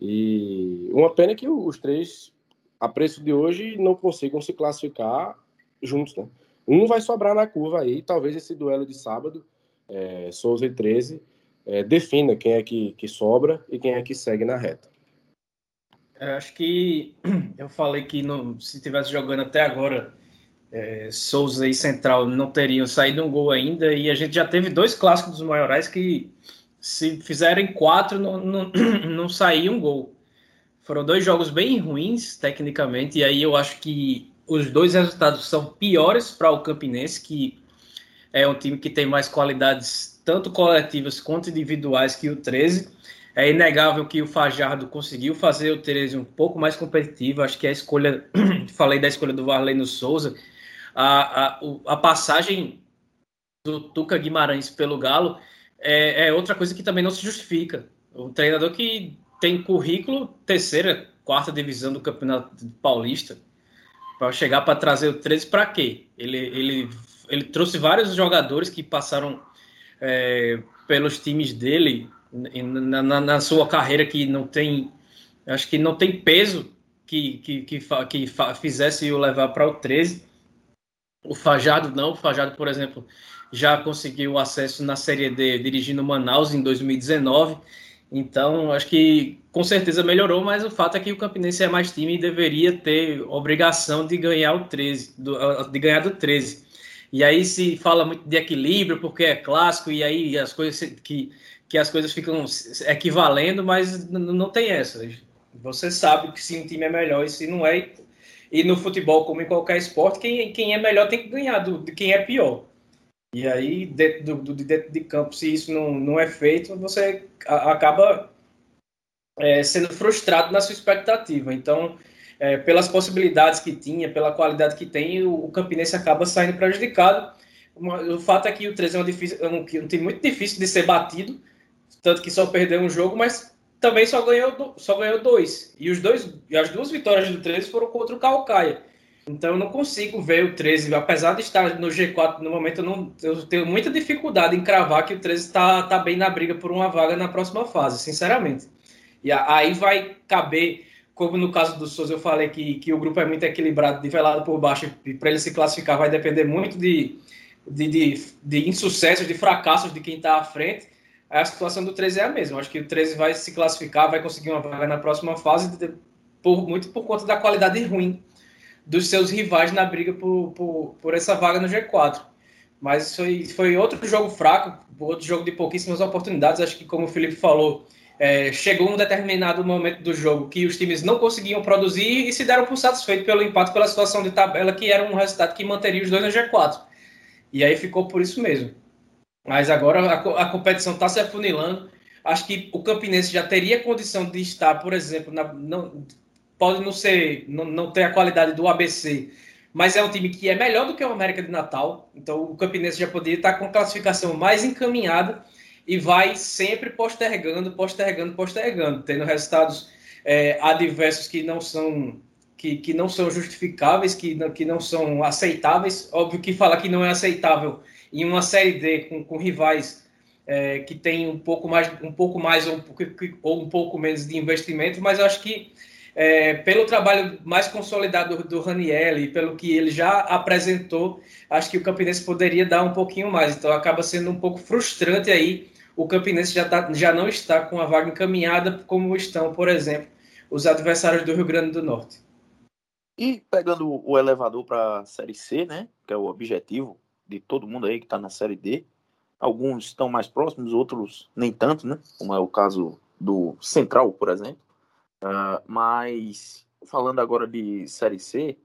Speaker 4: E uma pena que os três, a preço de hoje, não consigam se classificar juntos, né? Um vai sobrar na curva aí, talvez esse duelo de sábado, é, Souza e 13, é, defina quem é que, que sobra e quem é que segue na reta.
Speaker 2: Eu acho que eu falei que no, se tivesse jogando até agora, é, Souza e Central não teriam saído um gol ainda, e a gente já teve dois clássicos dos maiorais que, se fizerem quatro, não, não, não saía um gol. Foram dois jogos bem ruins, tecnicamente, e aí eu acho que os dois resultados são piores para o Campinense, que é um time que tem mais qualidades, tanto coletivas quanto individuais, que o 13. É inegável que o Fajardo conseguiu fazer o 13 um pouco mais competitivo. Acho que a escolha, falei da escolha do Varley Souza, a, a, a passagem do Tuca Guimarães pelo Galo é, é outra coisa que também não se justifica. Um treinador que tem currículo terceira, quarta divisão do Campeonato Paulista, para chegar para trazer o 13 para quê? Ele, ele, ele trouxe vários jogadores que passaram é, pelos times dele na, na, na, sua carreira que não tem, acho que não tem peso que, que, que, que fizesse o levar para o 13. O Fajado não, o Fajado, por exemplo, já conseguiu acesso na Série D dirigindo Manaus em 2019. Então, acho que com certeza melhorou, mas o fato é que o Campinense é mais time e deveria ter obrigação de ganhar o 13, do, de ganhar do 13. E aí se fala muito de equilíbrio, porque é clássico, e aí as coisas que, que as coisas ficam equivalendo, mas não tem essa. Você sabe que se um time é melhor e se não é. E no futebol, como em qualquer esporte, quem, quem é melhor tem que ganhar do, de quem é pior. E aí, dentro, do, dentro de campo, se isso não, não é feito, você acaba é, sendo frustrado na sua expectativa. Então, é, pelas possibilidades que tinha, pela qualidade que tem, o, o Campinense acaba saindo prejudicado. O fato é que o 13 é um, difícil, é um, um time muito difícil de ser batido, tanto que só perdeu um jogo, mas também só ganhou, só ganhou dois. E os dois, as duas vitórias do 13 foram contra o Calcaia. Então eu não consigo ver o 13, apesar de estar no G4 no momento, eu, não, eu tenho muita dificuldade em cravar que o 13 está tá bem na briga por uma vaga na próxima fase, sinceramente. E aí vai caber, como no caso do Souza eu falei que, que o grupo é muito equilibrado, nivelado por baixo, e para ele se classificar vai depender muito de, de, de, de insucessos, de fracassos de quem está à frente. A situação do 13 é a mesma. Acho que o 13 vai se classificar, vai conseguir uma vaga na próxima fase, por, muito por conta da qualidade ruim dos seus rivais na briga por, por, por essa vaga no G4. Mas foi, foi outro jogo fraco, outro jogo de pouquíssimas oportunidades. Acho que, como o Felipe falou, é, chegou um determinado momento do jogo que os times não conseguiam produzir e se deram por satisfeitos pelo empate, pela situação de tabela, que era um resultado que manteria os dois no G4. E aí ficou por isso mesmo. Mas agora a, a competição está se afunilando. Acho que o Campinense já teria condição de estar, por exemplo, na, não, pode não ser, não, não ter a qualidade do ABC, mas é um time que é melhor do que o América de Natal. Então o Campinense já poderia estar com classificação mais encaminhada e vai sempre postergando, postergando, postergando, tendo resultados é, adversos que não são que, que não são justificáveis, que não, que não são aceitáveis. Óbvio que falar que não é aceitável em uma série D com, com rivais é, que tem um pouco mais, um pouco mais ou um, ou um pouco menos de investimento, mas eu acho que é, pelo trabalho mais consolidado do, Raniel e pelo que ele já apresentou, acho que o Campinense poderia dar um pouquinho mais. Então acaba sendo um pouco frustrante aí. O Campinense já, tá, já não está com a vaga encaminhada como estão, por exemplo, os adversários do Rio Grande do Norte.
Speaker 1: E pegando o elevador para a Série C, né, que é o objetivo de todo mundo aí que está na Série D, alguns estão mais próximos, outros nem tanto, né, como é o caso do Central, por exemplo. Uh, mas falando agora de Série C,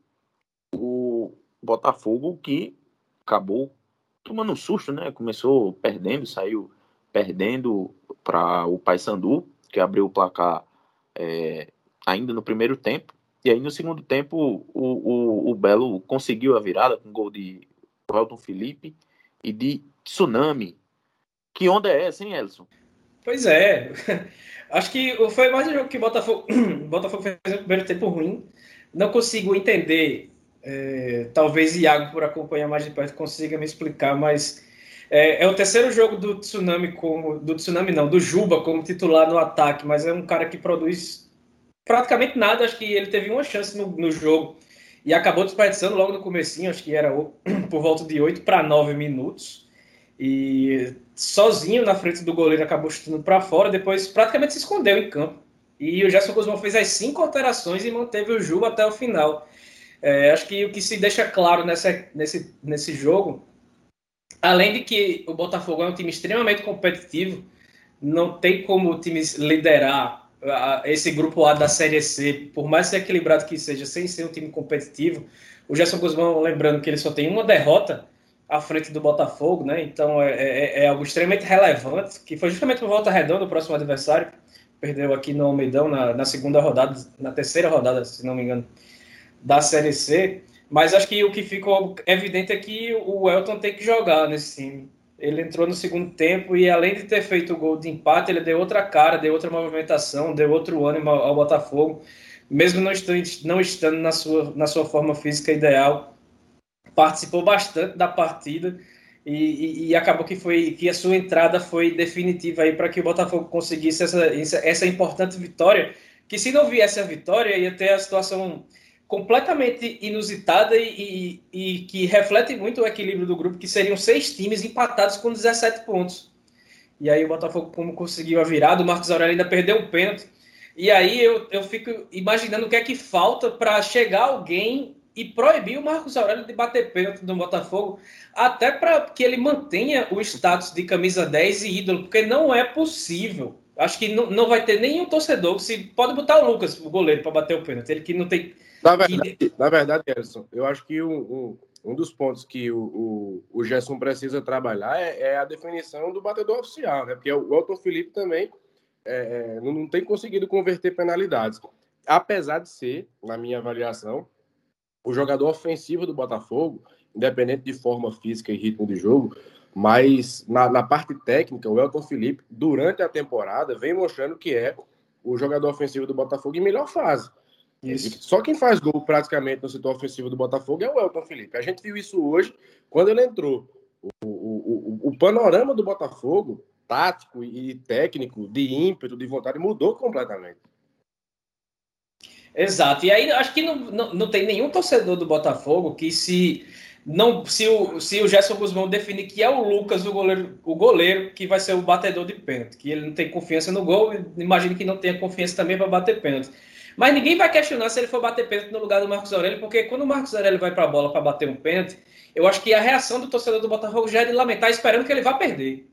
Speaker 1: o Botafogo que acabou tomando um susto, né? Começou perdendo, saiu perdendo para o Paysandu, que abriu o placar é, ainda no primeiro tempo. E aí no segundo tempo o, o, o Belo conseguiu a virada com gol de Elton Felipe e de Tsunami. Que onda é essa, hein, Elson?
Speaker 2: Pois é. Acho que foi mais um jogo que o Botafogo, Botafogo fez o primeiro tempo ruim. Não consigo entender. É, talvez Iago, por acompanhar mais de perto, consiga me explicar, mas é, é, o terceiro jogo do Tsunami como. Do Tsunami não, do Juba como titular no ataque, mas é um cara que produz praticamente nada. Acho que ele teve uma chance no, no jogo e acabou desperdiçando logo no comecinho, acho que era por volta de 8 para 9 minutos. E sozinho na frente do goleiro acabou chutando para fora, depois praticamente se escondeu em campo. E o Gerson Guzmão fez as cinco alterações e manteve o Juba até o final. É, acho que o que se deixa claro nessa, nesse, nesse jogo, além de que o Botafogo é um time extremamente competitivo, não tem como o time liderar esse grupo A da Série C, por mais equilibrado que seja, sem ser um time competitivo, o Gerson Guzmão, lembrando que ele só tem uma derrota à frente do Botafogo, né? Então é, é, é algo extremamente relevante, que foi justamente por volta redonda o próximo adversário. Perdeu aqui no Almeidão na, na segunda rodada, na terceira rodada, se não me engano, da Série C. Mas acho que o que ficou evidente é que o Elton tem que jogar nesse time. Ele entrou no segundo tempo e, além de ter feito o gol de empate, ele deu outra cara, deu outra movimentação, deu outro ânimo ao Botafogo, mesmo não estando, não estando na, sua, na sua forma física ideal. Participou bastante da partida e, e, e acabou que, foi, que a sua entrada foi definitiva para que o Botafogo conseguisse essa, essa importante vitória. Que se não viesse a vitória, ia ter a situação completamente inusitada e, e, e, que reflete muito o equilíbrio do grupo, que seriam seis times empatados com 17 pontos. E aí o Botafogo, como conseguiu a virada, o Marcos Aurélio ainda perdeu um pênalti. E aí eu, eu fico imaginando o que é que falta para chegar alguém e proibir o Marcos Aurélio de bater pênalti no Botafogo, até para que ele mantenha o status de camisa 10 e ídolo, porque não é possível. Acho que não, não vai ter nenhum torcedor que se pode botar o Lucas, o goleiro, para bater o pênalti. Ele que não tem
Speaker 4: na verdade, que... na verdade Gerson, eu acho que um, um, um dos pontos que o, o, o Gerson precisa trabalhar é, é, a definição do batedor oficial, né? Porque o Elton Felipe também é, é, não tem conseguido converter penalidades. Apesar de ser, na minha avaliação, o jogador ofensivo do Botafogo, independente de forma física e ritmo de jogo, mas na, na, parte técnica, o Elton Felipe, durante a temporada, vem mostrando que é o jogador ofensivo do Botafogo em melhor fase. Isso. Só quem faz gol praticamente no setor ofensivo do Botafogo é o Elton Felipe. A gente viu isso hoje quando ele entrou. O, o, o, o panorama do Botafogo, tático e técnico, de ímpeto, de vontade, mudou completamente.
Speaker 2: Exato. E aí acho que não, não, não tem nenhum torcedor do Botafogo que se não se o, se o Gerson Guzmão definir que é o Lucas o goleiro, o goleiro que vai ser o batedor de pênalti, que ele não tem confiança no gol, imagino que não tenha confiança também para bater pênalti. Mas ninguém vai questionar se ele for bater pênalti no lugar do Marcos Aurélio, porque quando o Marcos Aurélio vai para a bola para bater um pênalti, eu acho que a reação do torcedor do Botafogo já é de lamentar, esperando que ele vá perder.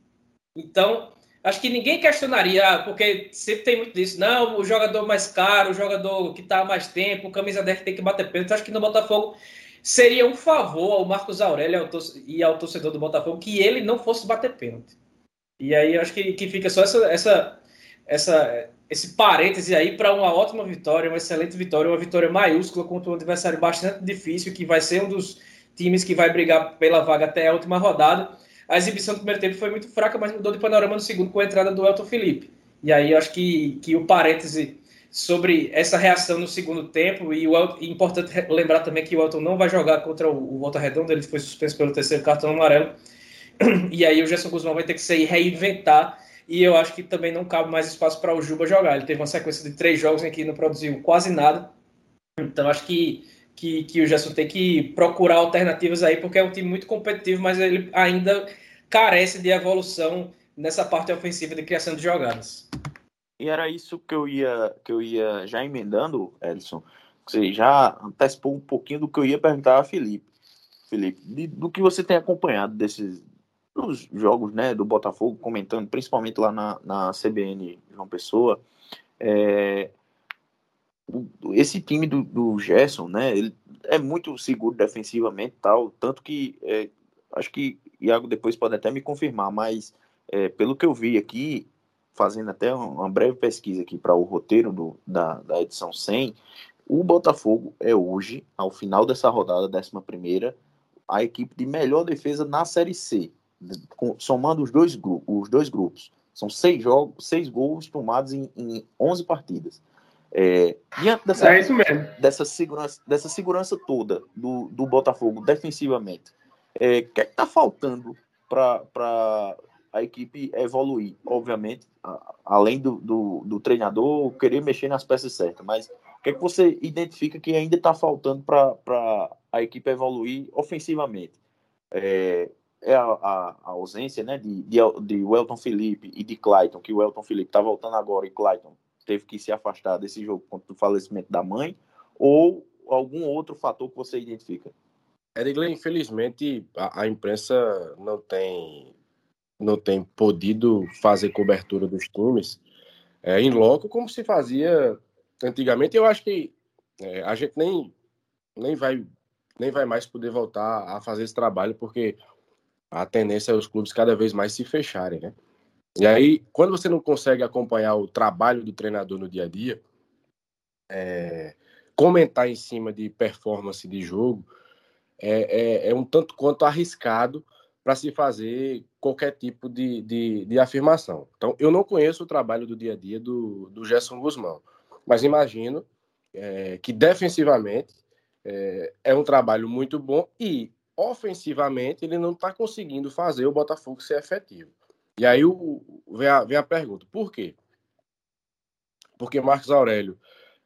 Speaker 2: Então, acho que ninguém questionaria, ah, porque sempre tem muito disso. Não, o jogador mais caro, o jogador que está há mais tempo, o camisa 10 tem que bater pênalti. Acho que no Botafogo seria um favor ao Marcos Aurélio e ao torcedor do Botafogo que ele não fosse bater pênalti. E aí acho que, que fica só essa, essa, essa, esse parêntese aí para uma ótima vitória, uma excelente vitória, uma vitória maiúscula contra um adversário bastante difícil, que vai ser um dos times que vai brigar pela vaga até a última rodada. A exibição do primeiro tempo foi muito fraca, mas mudou de panorama no segundo com a entrada do Elton Felipe. E aí eu acho que, que o parêntese sobre essa reação no segundo tempo. E o importante lembrar também que o Elton não vai jogar contra o, Volta Redonda, ele foi suspenso pelo terceiro cartão amarelo. E aí o Gerson Guzmão vai ter que sair reinventar. E eu acho que também não cabe mais espaço para o Juba jogar. Ele teve uma sequência de três jogos em que não produziu quase nada. Então acho que, que, que o Gerson tem que procurar alternativas aí, porque é um time muito competitivo, mas ele ainda carece de evolução nessa parte ofensiva de criação de jogadas.
Speaker 1: E era isso que eu ia, que eu ia já emendando, Edson. Você já antecipou um pouquinho do que eu ia perguntar a Felipe. Felipe, de, do que você tem acompanhado desses dos jogos né, do Botafogo, comentando, principalmente lá na, na CBN João Pessoa, é, esse time do, do Gerson, né, ele é muito seguro defensivamente tal, tanto que é, acho que Iago depois pode até me confirmar, mas é, pelo que eu vi aqui, fazendo até uma breve pesquisa aqui para o roteiro do, da, da edição 100, o Botafogo é hoje, ao final dessa rodada, 11 a equipe de melhor defesa na Série C, somando os dois, os dois grupos. São seis jogos, seis gols tomados em, em 11 partidas. É, diante dessa, é isso mesmo. Dessa, segurança, dessa segurança toda do, do Botafogo defensivamente, é, o é, que está faltando para a equipe evoluir, obviamente, além do, do, do, treinador querer mexer nas peças certas, mas o que, é que você identifica que ainda está faltando para a equipe evoluir ofensivamente? É, é a, a, a, ausência né, de, de, de Welton Felipe e de Clayton, que o Welton Felipe está voltando agora e Clayton teve que se afastar desse jogo contra o falecimento da mãe, ou algum outro fator que você identifica?
Speaker 4: Edgley, infelizmente, a, a imprensa não tem não tem podido fazer cobertura dos times é, em loco como se fazia antigamente. Eu acho que é, a gente nem, nem, vai, nem vai mais poder voltar a fazer esse trabalho, porque a tendência é os clubes cada vez mais se fecharem, né? E aí, quando você não consegue acompanhar o trabalho do treinador no dia a dia, é, comentar em cima de performance de jogo é, é, é um tanto quanto arriscado para se fazer qualquer tipo de, de, de, afirmação. Então, eu não conheço o trabalho do dia a dia do, do Gerson Guzmão, mas imagino é, que defensivamente é, é, um trabalho muito bom e ofensivamente ele não está conseguindo fazer o Botafogo ser efetivo. E aí o, vem, a, vem a pergunta: por quê? Porque Marcos Aurélio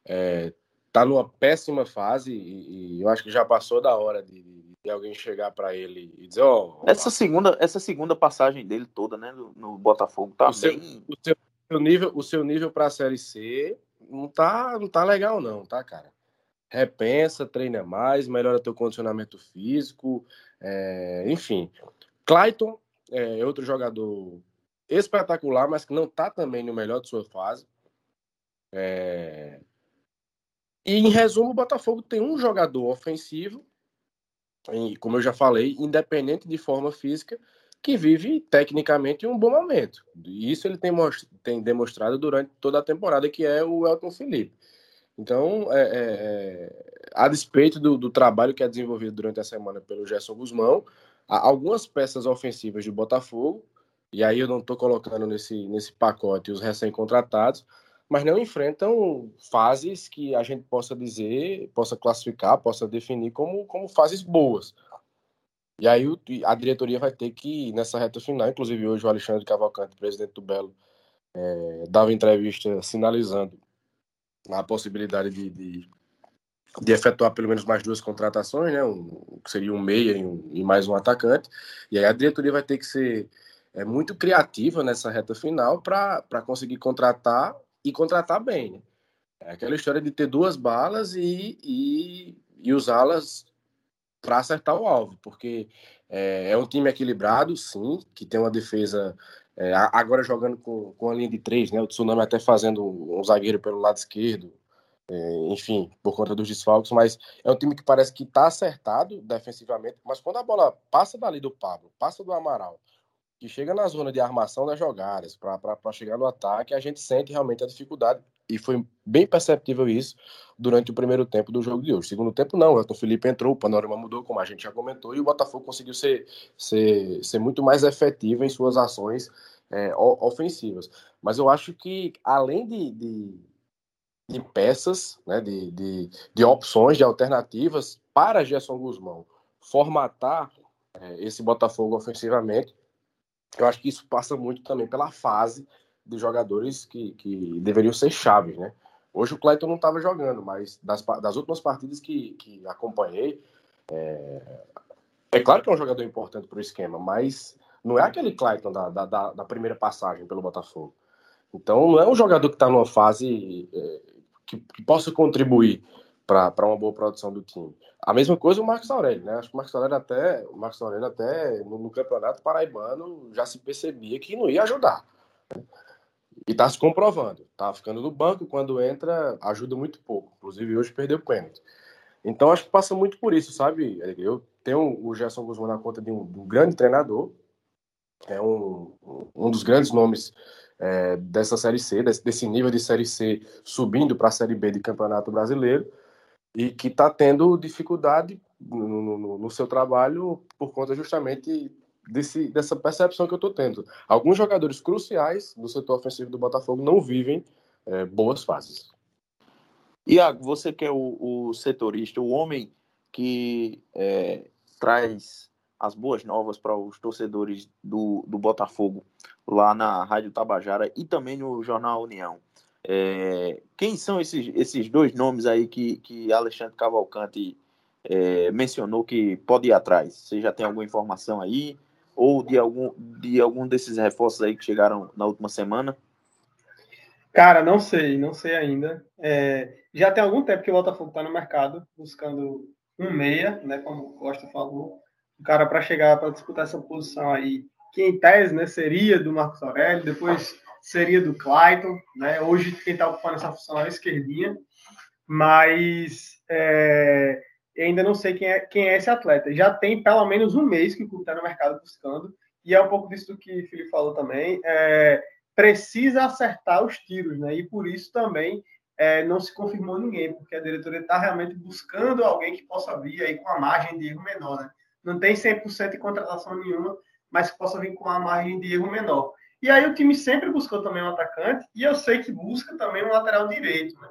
Speaker 4: está é, tá numa péssima fase e, e, eu acho que já passou da hora de, e alguém chegar para ele e dizer, ó.
Speaker 1: Oh, essa segunda, essa segunda passagem dele toda, né, no, no Botafogo tá o bem.
Speaker 4: Seu, o, seu, seu, nível, o seu nível para a Série C não tá, não tá legal não, tá, cara? Repensa, treina mais, melhora teu condicionamento físico, é, enfim. Clayton é outro jogador espetacular, mas que não tá também no melhor de sua fase. É... E em resumo, o Botafogo tem um jogador ofensivo como eu já falei, independente de forma física, que vive tecnicamente um bom momento. E isso ele tem, tem demonstrado durante toda a temporada, que é o Elton Felipe. Então, é, é, é, a despeito do, do, trabalho que é desenvolvido durante a semana pelo Gerson Guzmão, algumas peças ofensivas do Botafogo, e aí eu não estou colocando nesse, nesse pacote os recém-contratados, mas não enfrentam fases que a gente possa dizer, possa classificar, possa definir como, como fases boas. E aí a diretoria vai ter que, nessa reta final, inclusive hoje o Alexandre Cavalcante, presidente do Belo, é, dava entrevista sinalizando a possibilidade de, de, de, efetuar pelo menos mais duas contratações, né? Um, que seria um meia e, um, e, mais um atacante. E aí a diretoria vai ter que ser é, muito criativa nessa reta final para conseguir contratar e contratar bem. Né? É aquela história de ter duas balas e, e, e usá-las para acertar o alvo, porque é, é, um time equilibrado, sim, que tem uma defesa. É, agora jogando com, com a linha de três, né? O Tsunami até fazendo um zagueiro pelo lado esquerdo, enfim, por conta dos desfalques, mas é um time que parece que está acertado defensivamente, mas quando a bola passa dali do Pablo, passa do Amaral, que chega na zona de armação das jogadas para chegar no ataque, a gente sente realmente a dificuldade. E foi bem perceptível isso durante o primeiro tempo do jogo de hoje. Segundo tempo, não. O Elton Felipe entrou, o panorama mudou, como a gente já comentou, e o Botafogo conseguiu ser, ser, ser muito mais efetivo em suas ações é, ofensivas. Mas eu acho que, além de, de, de peças, né, de, de, de, opções, de alternativas para Gerson Guzmão formatar é, esse Botafogo ofensivamente, eu acho que isso passa muito também pela fase de jogadores que, que deveriam ser chaves, né? Hoje o Clayton não estava jogando, mas das, das últimas partidas que, que acompanhei, é, é claro que é um jogador importante para o esquema, mas não é aquele Clayton da, da, da, primeira passagem pelo Botafogo. Então não é um jogador que está numa fase é, que, que, possa contribuir para uma boa produção do time. A mesma coisa o Marcos Aurélio, né? Acho que o Marcos Aurélio até, o Marcos Aurélio até no, no Campeonato Paraibano já se percebia que não ia ajudar. E está se comprovando. Está ficando no banco, quando entra, ajuda muito pouco. Inclusive, hoje perdeu o pênalti. Então, acho que passa muito por isso, sabe? Eu tenho o Gerson Guzmão na conta de um, de um grande treinador, é um, um dos grandes nomes é, dessa Série C, desse, desse, nível de Série C subindo para a Série B de Campeonato Brasileiro, e que está tendo dificuldade no, no, no, seu trabalho por conta justamente desse, dessa percepção que eu estou tendo. Alguns jogadores cruciais do setor ofensivo do Botafogo não vivem é, boas fases.
Speaker 1: Iago, você que é o, o setorista, o homem que é, traz as boas novas para os torcedores do, do Botafogo lá na Rádio Tabajara e também no Jornal União. É, quem são esses, esses dois nomes aí que, que Alexandre Cavalcante é, mencionou que pode ir atrás? Você já tem alguma informação aí? ou de algum, de algum desses reforços aí que chegaram na última semana?
Speaker 3: Cara, não sei, não sei ainda. É, já tem algum tempo que o Botafogo está no mercado buscando um meia, né, como o Costa falou, um cara para chegar para disputar essa posição aí, que em tese né, seria do Marcos Aurélio, depois seria do Clayton, né? Hoje quem está ocupando essa função é a esquerdinha, mas é, ainda não sei quem é, quem é esse atleta. Já tem pelo menos um mês que o clube está no mercado buscando, e é um pouco disso que o Felipe falou também. É, precisa acertar os tiros, né? E por isso também é, não se confirmou ninguém, porque a diretoria está realmente buscando alguém que possa vir aí com a margem de erro menor, né? Não tem 100% de contratação nenhuma, mas que possa vir com a margem de erro menor. E aí o time sempre buscou também um atacante, e eu sei que busca também um lateral direito, né?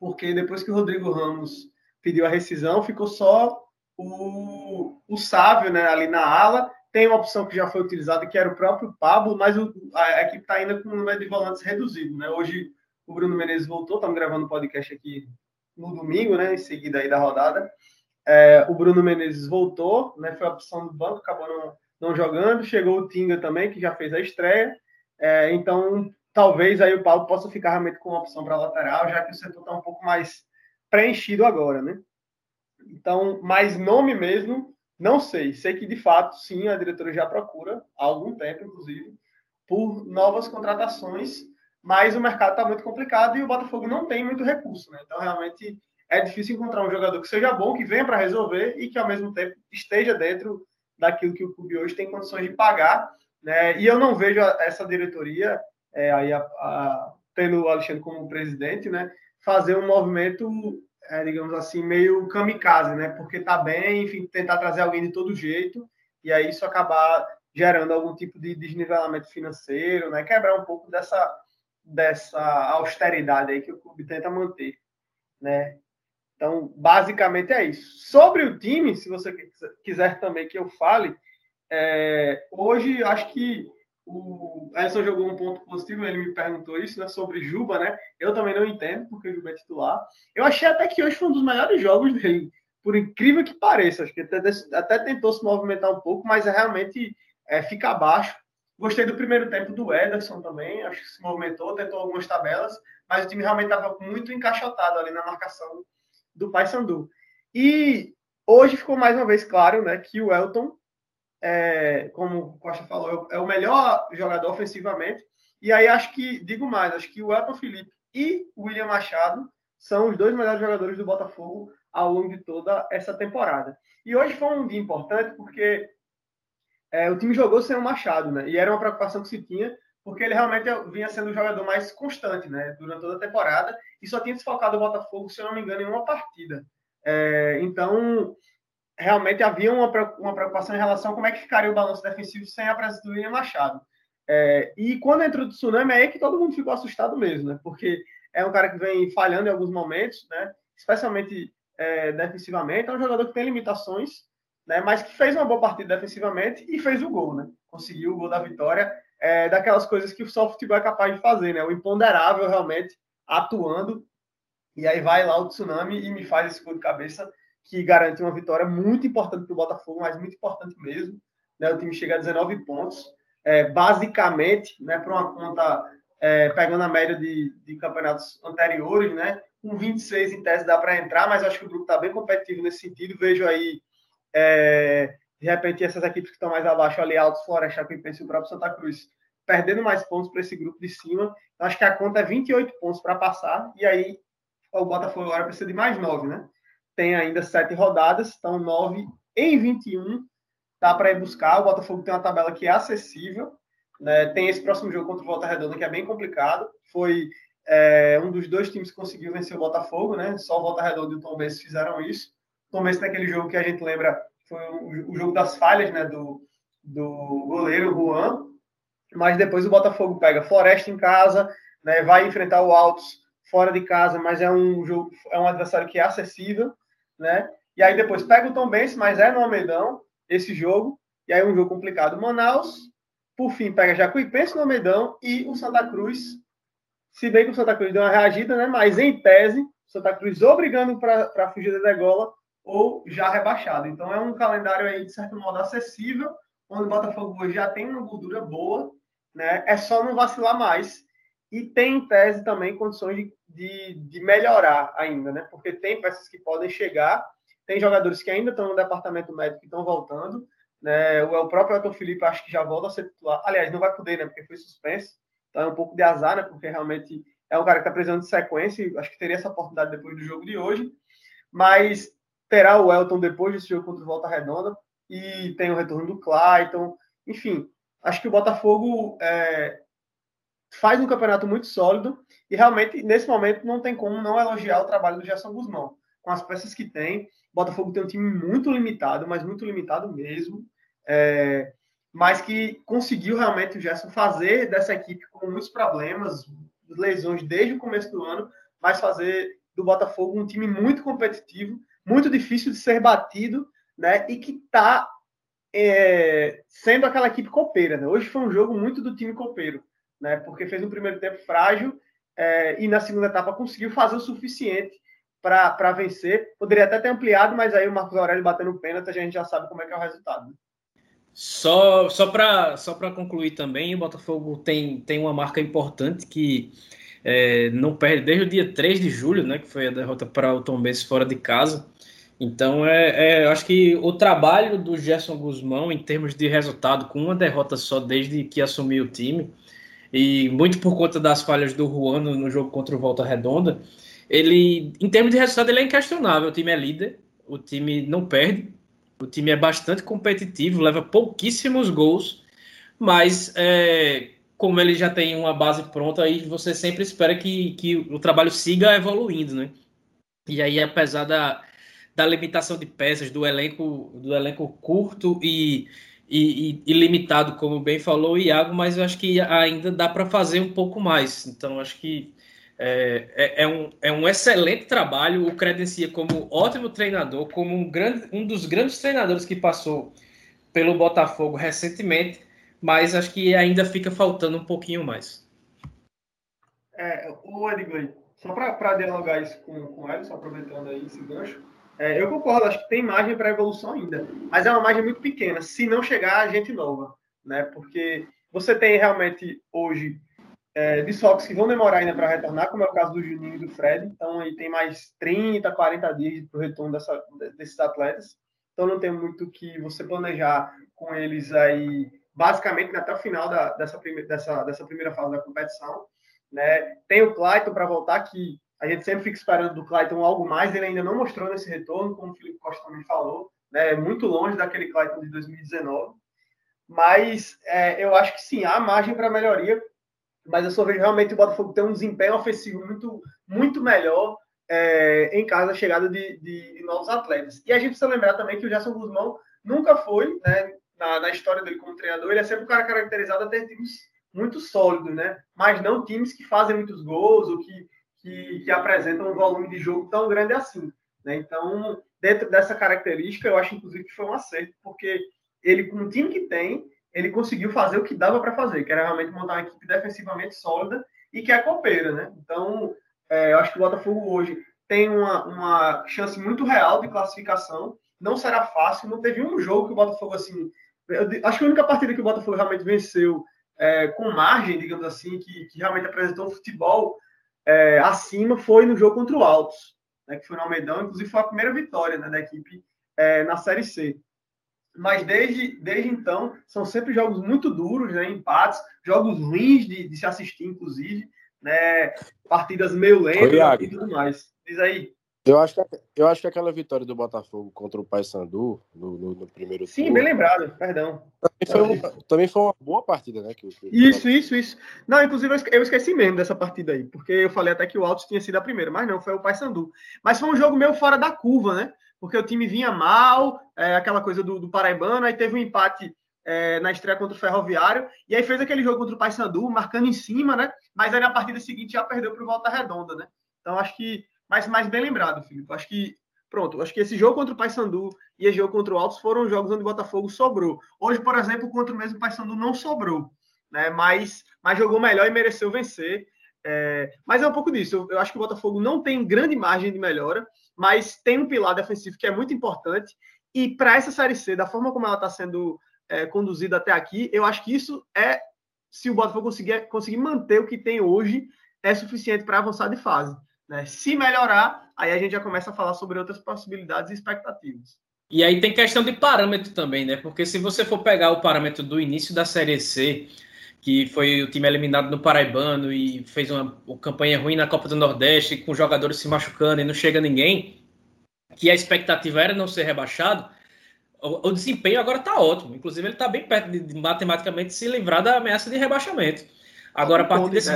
Speaker 3: Porque depois que o Rodrigo Ramos pediu a rescisão, ficou só o, o Sávio né, ali na ala. Tem uma opção que já foi utilizada, que era o próprio Pablo, mas o, a, a, equipe está ainda com um número de volantes reduzido. Né? Hoje o Bruno Menezes voltou, estamos gravando o podcast aqui no domingo, né, em seguida aí da rodada. É, o Bruno Menezes voltou, né, foi a opção do banco, acabou não, não jogando. Chegou o Tinga também, que já fez a estreia. É, então, talvez aí o Paulo possa ficar realmente com uma opção para lateral, já que o setor está um pouco mais preenchido agora, né? Então, mais nome mesmo, não sei. Sei que, de fato, sim, a diretoria já procura, há algum tempo, inclusive, por novas contratações, mas o mercado está muito complicado e o Botafogo não tem muito recurso, né? Então, realmente, é difícil encontrar um jogador que seja bom, que venha para resolver e que, ao mesmo tempo, esteja dentro daquilo que o clube hoje tem condições de pagar, né? E eu não vejo essa diretoria, é, aí a, a, tendo o Alexandre como presidente, né? fazer um movimento, é, digamos assim, meio kamikaze, né? Porque tá bem, enfim, tentar trazer alguém de todo jeito, e aí isso acabar gerando algum tipo de desnivelamento financeiro, né? Quebrar um pouco dessa, dessa austeridade aí que o clube tenta manter, né? Então, basicamente é isso. Sobre o time, se você quiser também que eu fale, é, hoje acho que o Edson jogou um ponto positivo, ele me perguntou isso, né, sobre Juba, né? Eu também não entendo, porque o Juba é titular. Eu achei até que hoje foi um dos melhores jogos dele, por incrível que pareça. Acho que até, até tentou se movimentar um pouco, mas é realmente é, fica abaixo. Gostei do primeiro tempo do Ederson também, acho que se movimentou, tentou algumas tabelas, mas o time realmente estava muito encaixotado ali na marcação do Paysandu. E hoje ficou mais uma vez claro né, que o Elton é, como o Costa falou, é o melhor jogador ofensivamente. E aí acho que, digo mais, acho que o Elton Felipe e o William Machado são os dois melhores jogadores do Botafogo ao longo de toda essa temporada. E hoje foi um dia importante porque é, o time jogou sem o Machado, né? E era uma preocupação que se tinha, porque ele realmente vinha sendo o jogador mais constante, né? Durante toda a temporada e só tinha desfalcado o Botafogo, se eu não me engano, em uma partida. É, então, realmente havia uma, uma preocupação em relação a como é que ficaria o balanço defensivo sem a presença do William Machado. É, e quando entrou o Tsunami, é aí que todo mundo ficou assustado mesmo, né? Porque é um cara que vem falhando em alguns momentos, né? Especialmente é, defensivamente. É um jogador que tem limitações, né? Mas que fez uma boa partida defensivamente e fez o gol, né? Conseguiu o gol da vitória. É, daquelas coisas que o só futebol é capaz de fazer, né? O imponderável realmente atuando. E aí vai lá o Tsunami e me faz esse gol de cabeça que garante uma vitória muito importante para o Botafogo, mas muito importante mesmo. Né? O time chega a 19 pontos. É, basicamente, né, para uma conta é, pegando a média de, de, campeonatos anteriores, né? Com 26 em tese dá para entrar, mas acho que o grupo está bem competitivo nesse sentido. Vejo aí, é, de repente, essas equipes que estão mais abaixo ali, Altos, Floresta, Chapecoense e o próprio Santa Cruz, perdendo mais pontos para esse grupo de cima. Então, acho que a conta é 28 pontos para passar, e aí o Botafogo agora precisa de mais 9, né? Tem ainda sete rodadas, então 9 em 21 dá para ir buscar. O Botafogo tem uma tabela que é acessível, né? Tem esse próximo jogo contra o Volta Redonda que é bem complicado. Foi é, um dos dois times que conseguiu vencer o Botafogo, né? Só o Volta Redonda e o Tom fizeram isso. O Tom Benz naquele jogo que a gente lembra foi o, jogo das falhas, né? Do, do goleiro Juan. Mas depois o Botafogo pega Floresta em casa, né? Vai enfrentar o Altos fora de casa, mas é um jogo, é um adversário que é acessível, né? E aí depois pega o Tom Benz, mas é no Almeidão esse jogo. E aí um jogo complicado. Manaus, por fim, pega Jacuipense no Almeidão e o Santa Cruz. Se bem que o Santa Cruz deu uma reagida, né? Mas em tese, o Santa Cruz obrigando para fugir da degola ou já rebaixado. Então é um calendário aí, de certo modo, acessível, onde o Botafogo já tem uma gordura boa, né? É só não vacilar mais. E tem, em tese, também condições de, de, de melhorar ainda, né? Porque tem peças que podem chegar, tem jogadores que ainda estão no departamento médico que estão voltando, né? O, próprio Elton Felipe acho que já volta a ser titular. Aliás, não vai poder, né? Porque foi suspenso. Então é um pouco de azar, né? Porque realmente é um cara que está precisando de sequência. Acho que teria essa oportunidade depois do jogo de hoje. Mas terá o Elton depois desse jogo contra o Volta Redonda. E tem o retorno do Clayton. Enfim, acho que o Botafogo é, faz um campeonato muito sólido. E realmente, nesse momento, não tem como não elogiar o trabalho do Gerson Guzmão. Com as peças que tem, Botafogo tem um time muito limitado, mas muito limitado mesmo. É, mas que conseguiu realmente o Gerson fazer dessa equipe com muitos problemas, lesões desde o começo do ano, mas fazer do Botafogo um time muito competitivo, muito difícil de ser batido, né? E que está é, sendo aquela equipe copeira. Né? Hoje foi um jogo muito do time copeiro, né? Porque fez um primeiro tempo frágil é, e na segunda etapa conseguiu fazer o suficiente para vencer. Poderia até ter ampliado, mas aí o Marcos Aurélio batendo o pênalti, a gente já sabe como é que é o resultado. Né?
Speaker 2: Só, só para só concluir também, o Botafogo tem, tem uma marca importante que é, não perde desde o dia 3 de julho, né, que foi a derrota para o Tom Benz fora de casa. Então, é, é, eu acho que o trabalho do Gerson Guzmão, em termos de resultado, com uma derrota só desde que assumiu o time, e muito por conta das falhas do Juan no, jogo contra o Volta Redonda, ele, em termos de resultado, ele é inquestionável. O time é líder, o time não perde, o time é bastante competitivo, leva pouquíssimos gols, mas é, como ele já tem uma base pronta, aí você sempre espera que, que o trabalho siga evoluindo, né? E aí, apesar da, da limitação de peças, do elenco, do elenco curto e, e, e, limitado, como bem falou o Iago, mas eu acho que ainda dá para fazer um pouco mais. Então, acho que é, é, é, um, é um excelente trabalho, o credencia como ótimo treinador, como um, grande, um dos grandes treinadores que passou pelo Botafogo recentemente, mas acho que ainda fica faltando um pouquinho mais.
Speaker 3: É, o Edgley, só para dialogar isso com, com o Edson, aproveitando aí esse gancho, é, eu concordo, acho que tem margem para evolução ainda, mas é uma margem muito pequena, se não chegar a gente nova, né? Porque você tem realmente hoje é, desfalques que vão demorar ainda para retornar, como é o caso do Juninho e do Fred. Então, aí tem mais 30, 40 dias para o retorno dessa, desses atletas. Então, não tem muito que você planejar com eles aí, basicamente, até o final da, dessa, prime, dessa, dessa primeira fase da competição. Né? Tem o Clayton para voltar, que A gente sempre fica esperando do Clayton algo mais, ele ainda não mostrou nesse retorno, como o Felipe Costa também falou, né? Muito longe daquele Clayton de 2019. Mas é, eu acho que sim, há margem para melhoria. Mas eu só vejo realmente o Botafogo ter um desempenho ofensivo muito, muito melhor é, em caso da chegada de, de, de, novos atletas. E a gente precisa lembrar também que o Gerson Guzmão nunca foi, né, na, na, história dele como treinador, ele é sempre um cara caracterizado a ter times muito sólidos, né? Mas não times que fazem muitos gols ou que, que, que apresentam um volume de jogo tão grande assim. Né? Então, dentro dessa característica, eu acho inclusive que foi um acerto, porque ele, com o time que tem, ele conseguiu fazer o que dava para fazer, que era realmente montar uma equipe defensivamente sólida e que é copeira, né? Então, é, eu acho que o Botafogo hoje tem uma, uma chance muito real de classificação. Não será fácil. Não teve um jogo que o Botafogo, assim. Eu, acho que a única partida que o Botafogo realmente venceu é, com margem, digamos assim, que, que realmente apresentou futebol é, acima foi no jogo contra o Altos, né, que foi no Almedão. Inclusive, foi a primeira vitória né, da equipe é, na Série C. Mas desde, desde então, são sempre jogos muito duros, né, empates, jogos ruins de, de se assistir, inclusive né? Partidas meio lentas e tudo mais. Diz aí.
Speaker 4: Eu acho, que, eu acho que aquela vitória do Botafogo contra o Paysandu no, no, no primeiro
Speaker 3: Sim, turno, bem lembrado, perdão.
Speaker 4: Também foi, também foi, uma boa partida, né? Que, que...
Speaker 3: Isso, isso, isso. Não, inclusive eu esqueci mesmo dessa partida aí, porque eu falei até que o Altos tinha sido a primeira, mas não, foi o Paysandu. Mas foi um jogo meio fora da curva, né? Porque o time vinha mal, é, aquela coisa do, do Paraibano, aí teve um empate é, na estreia contra o Ferroviário, e aí fez aquele jogo contra o Paysandu, marcando em cima, né? Mas aí na partida seguinte já perdeu para o Volta Redonda, né? Então acho que, mas mais bem lembrado, Felipe. Acho que, pronto, acho que esse jogo contra o Paysandu e esse jogo contra o Altos foram jogos onde o Botafogo sobrou. Hoje, por exemplo, contra o mesmo Paysandu não sobrou, né? Mas, mas jogou melhor e mereceu vencer. É, mas é um pouco disso. Eu, eu acho que o Botafogo não tem grande margem de melhora, mas tem um pilar defensivo que é muito importante. E para essa Série C, da forma como ela está sendo é, conduzido até aqui, eu acho que isso é, se o Botafogo conseguir, conseguir manter o que tem hoje, é suficiente para avançar de fase. Né? Se melhorar, aí a gente já começa a falar sobre outras possibilidades e expectativas.
Speaker 2: E aí tem questão de parâmetro também, né? Porque se você for pegar o parâmetro do início da Série C, que foi o time eliminado no Paraibano e fez uma, uma campanha ruim na Copa do Nordeste, com jogadores se machucando e não chega ninguém, que a expectativa era não ser rebaixado, o, o desempenho agora está ótimo. Inclusive, ele está bem perto de, de, matematicamente se livrar da ameaça de rebaixamento. Agora, a partir desse.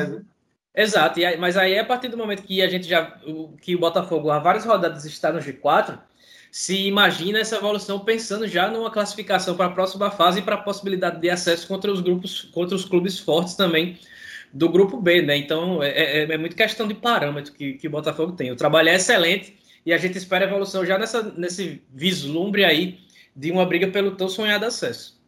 Speaker 2: Exato, aí, mas aí a partir do momento que a gente já. Que o Botafogo há várias rodadas está no G4, se imagina essa evolução pensando já numa classificação para a próxima fase e para a possibilidade de acesso contra os grupos, contra os clubes fortes também do grupo B, né? Então é, é, é muito questão de parâmetro que, que o Botafogo tem. O trabalho é excelente e a gente espera evolução já nessa, nesse vislumbre aí de uma briga pelo tão sonhado acesso.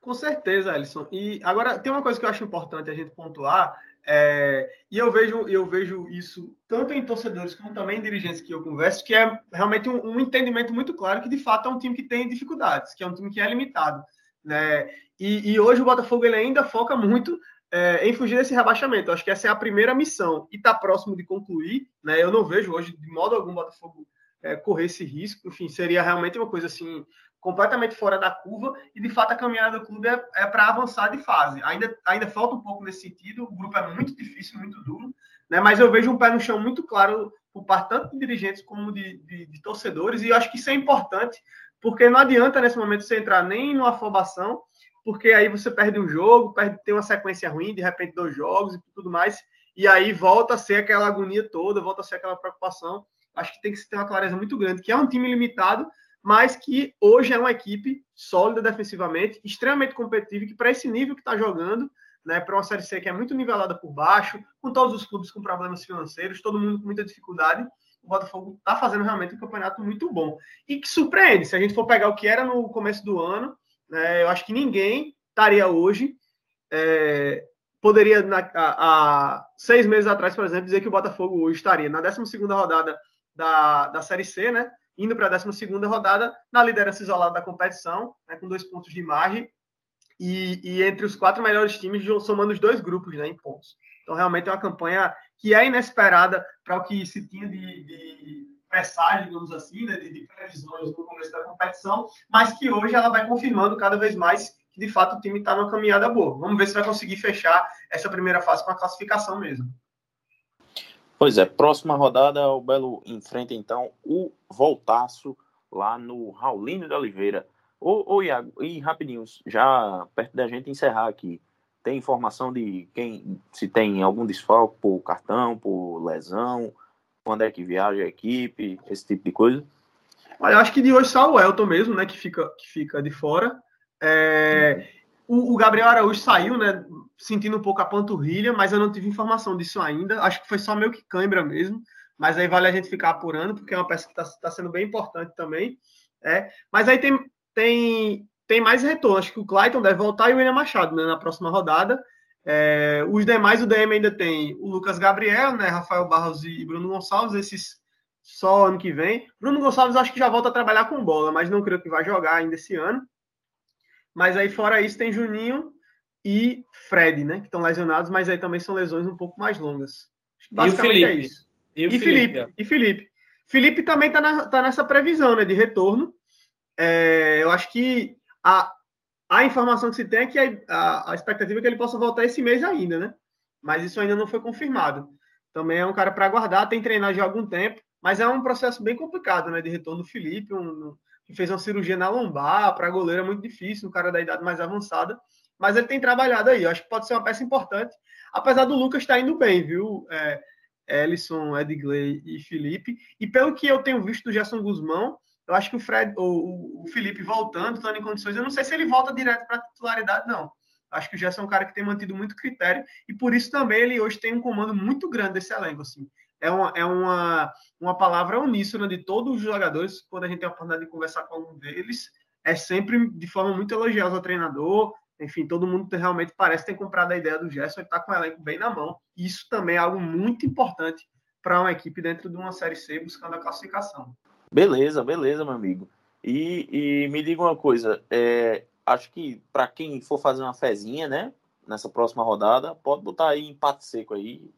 Speaker 3: Com certeza, Alisson. E agora tem uma coisa que eu acho importante a gente pontuar, é, e eu vejo, eu vejo isso tanto em torcedores como também em dirigentes que eu converso, que é realmente um, um, entendimento muito claro que de fato é um time que tem dificuldades, que é um time que é limitado. Né? E, e hoje o Botafogo ele ainda foca muito é, em fugir desse rebaixamento. Acho que essa é a primeira missão e está próximo de concluir. Né? Eu não vejo hoje, de modo algum, o Botafogo é, correr esse risco. Enfim, seria realmente uma coisa assim completamente fora da curva e de fato a caminhada do clube é, é para avançar de fase. Ainda, ainda falta um pouco nesse sentido, o grupo é muito difícil, muito duro, né? mas eu vejo um pé no chão muito claro por parte tanto de dirigentes como de, de, de torcedores e eu acho que isso é importante porque não adianta nesse momento você entrar nem numa afobação, porque aí você perde um jogo, perde, tem uma sequência ruim, de repente dois jogos e tudo mais, e aí volta a ser aquela agonia toda, volta a ser aquela preocupação. Acho que tem que ter uma clareza muito grande, que é um time limitado, mas que hoje é uma equipe sólida defensivamente, extremamente competitiva, que para esse nível que está jogando, né, para uma Série C que é muito nivelada por baixo, com todos os clubes com problemas financeiros, todo mundo com muita dificuldade, o Botafogo está fazendo realmente um campeonato muito bom. E que surpreende, se a gente for pegar o que era no começo do ano, né, eu acho que ninguém estaria hoje, é, poderia, há seis meses atrás, por exemplo, dizer que o Botafogo hoje estaria na 12 rodada da, da Série C, né? indo para a 12 rodada na liderança isolada da competição, né, com dois pontos de margem, e, e, entre os quatro melhores times, somando os dois grupos né, em pontos. Então, realmente é uma campanha que é inesperada para o que se tinha de, de pressagem, digamos assim, né, de, de, previsões no começo da competição, mas que hoje ela vai confirmando cada vez mais que, de fato, o time está numa caminhada boa. Vamos ver se vai conseguir fechar essa primeira fase com a classificação mesmo.
Speaker 1: Pois é, próxima rodada o Belo enfrenta então o Voltaço lá no Raulino de Oliveira. Ô, ô Iago, e rapidinho, já perto da gente encerrar aqui, tem informação de quem, se tem algum desfalque por cartão, por lesão, quando é que viaja a equipe, esse tipo de coisa?
Speaker 3: Olha, eu acho que de hoje só o Elton mesmo, né, que fica, que fica de fora. É, o, o, Gabriel Araújo saiu, né, sentindo um pouco a panturrilha, mas eu não tive informação disso ainda. Acho que foi só meio que cãibra mesmo, mas aí vale a gente ficar apurando, porque é uma peça que está tá sendo bem importante também. É. Mas aí tem, tem, tem mais retorno. Acho que o Clayton deve voltar e o William Machado né, na próxima rodada. É, os demais, o DM ainda tem o Lucas Gabriel, né, Rafael Barros e Bruno Gonçalves, esses só ano que vem. Bruno Gonçalves acho que já volta a trabalhar com bola, mas não creio que vai jogar ainda esse ano. Mas aí, fora isso, tem Juninho e Fred, né? Que estão lesionados, mas aí também são lesões um pouco mais longas.
Speaker 2: Basicamente e o Felipe?
Speaker 3: é isso. E, o e Felipe, Felipe E Felipe. Felipe também está tá nessa previsão né, de retorno. É, eu acho que a, a informação que se tem é que a, a, a, expectativa é que ele possa voltar esse mês ainda, né? Mas isso ainda não foi confirmado. Também é um cara para aguardar, tem treinado já há algum tempo, mas é um processo bem complicado, né? De retorno do Felipe, um, que fez uma cirurgia na lombar, para goleiro é muito difícil, um cara da idade mais avançada, mas ele tem trabalhado aí, eu acho que pode ser uma peça importante, apesar do Lucas estar tá indo bem, viu? É, Ellison, Edgley e Felipe, e pelo que eu tenho visto do Gerson Guzmão, eu acho que o Fred, o, o Felipe voltando, estando em condições, eu não sei se ele volta direto para a titularidade, não. Acho que o Gerson é um cara que tem mantido muito critério, e por isso também ele hoje tem um comando muito grande desse elenco, assim é uma, é uma, uma palavra uníssona de todos os jogadores. Quando a gente tem a oportunidade de conversar com algum deles, é sempre de forma muito elogiosa ao treinador. Enfim, todo mundo realmente parece ter comprado a ideia do Gerson e está com o elenco bem na mão. Isso também é algo muito importante para uma equipe dentro de uma Série C buscando a classificação.
Speaker 1: Beleza, beleza, meu amigo. E, e me diga uma coisa, é, acho que para quem for fazer uma fezinha, né, nessa próxima rodada, pode botar aí empate seco aí,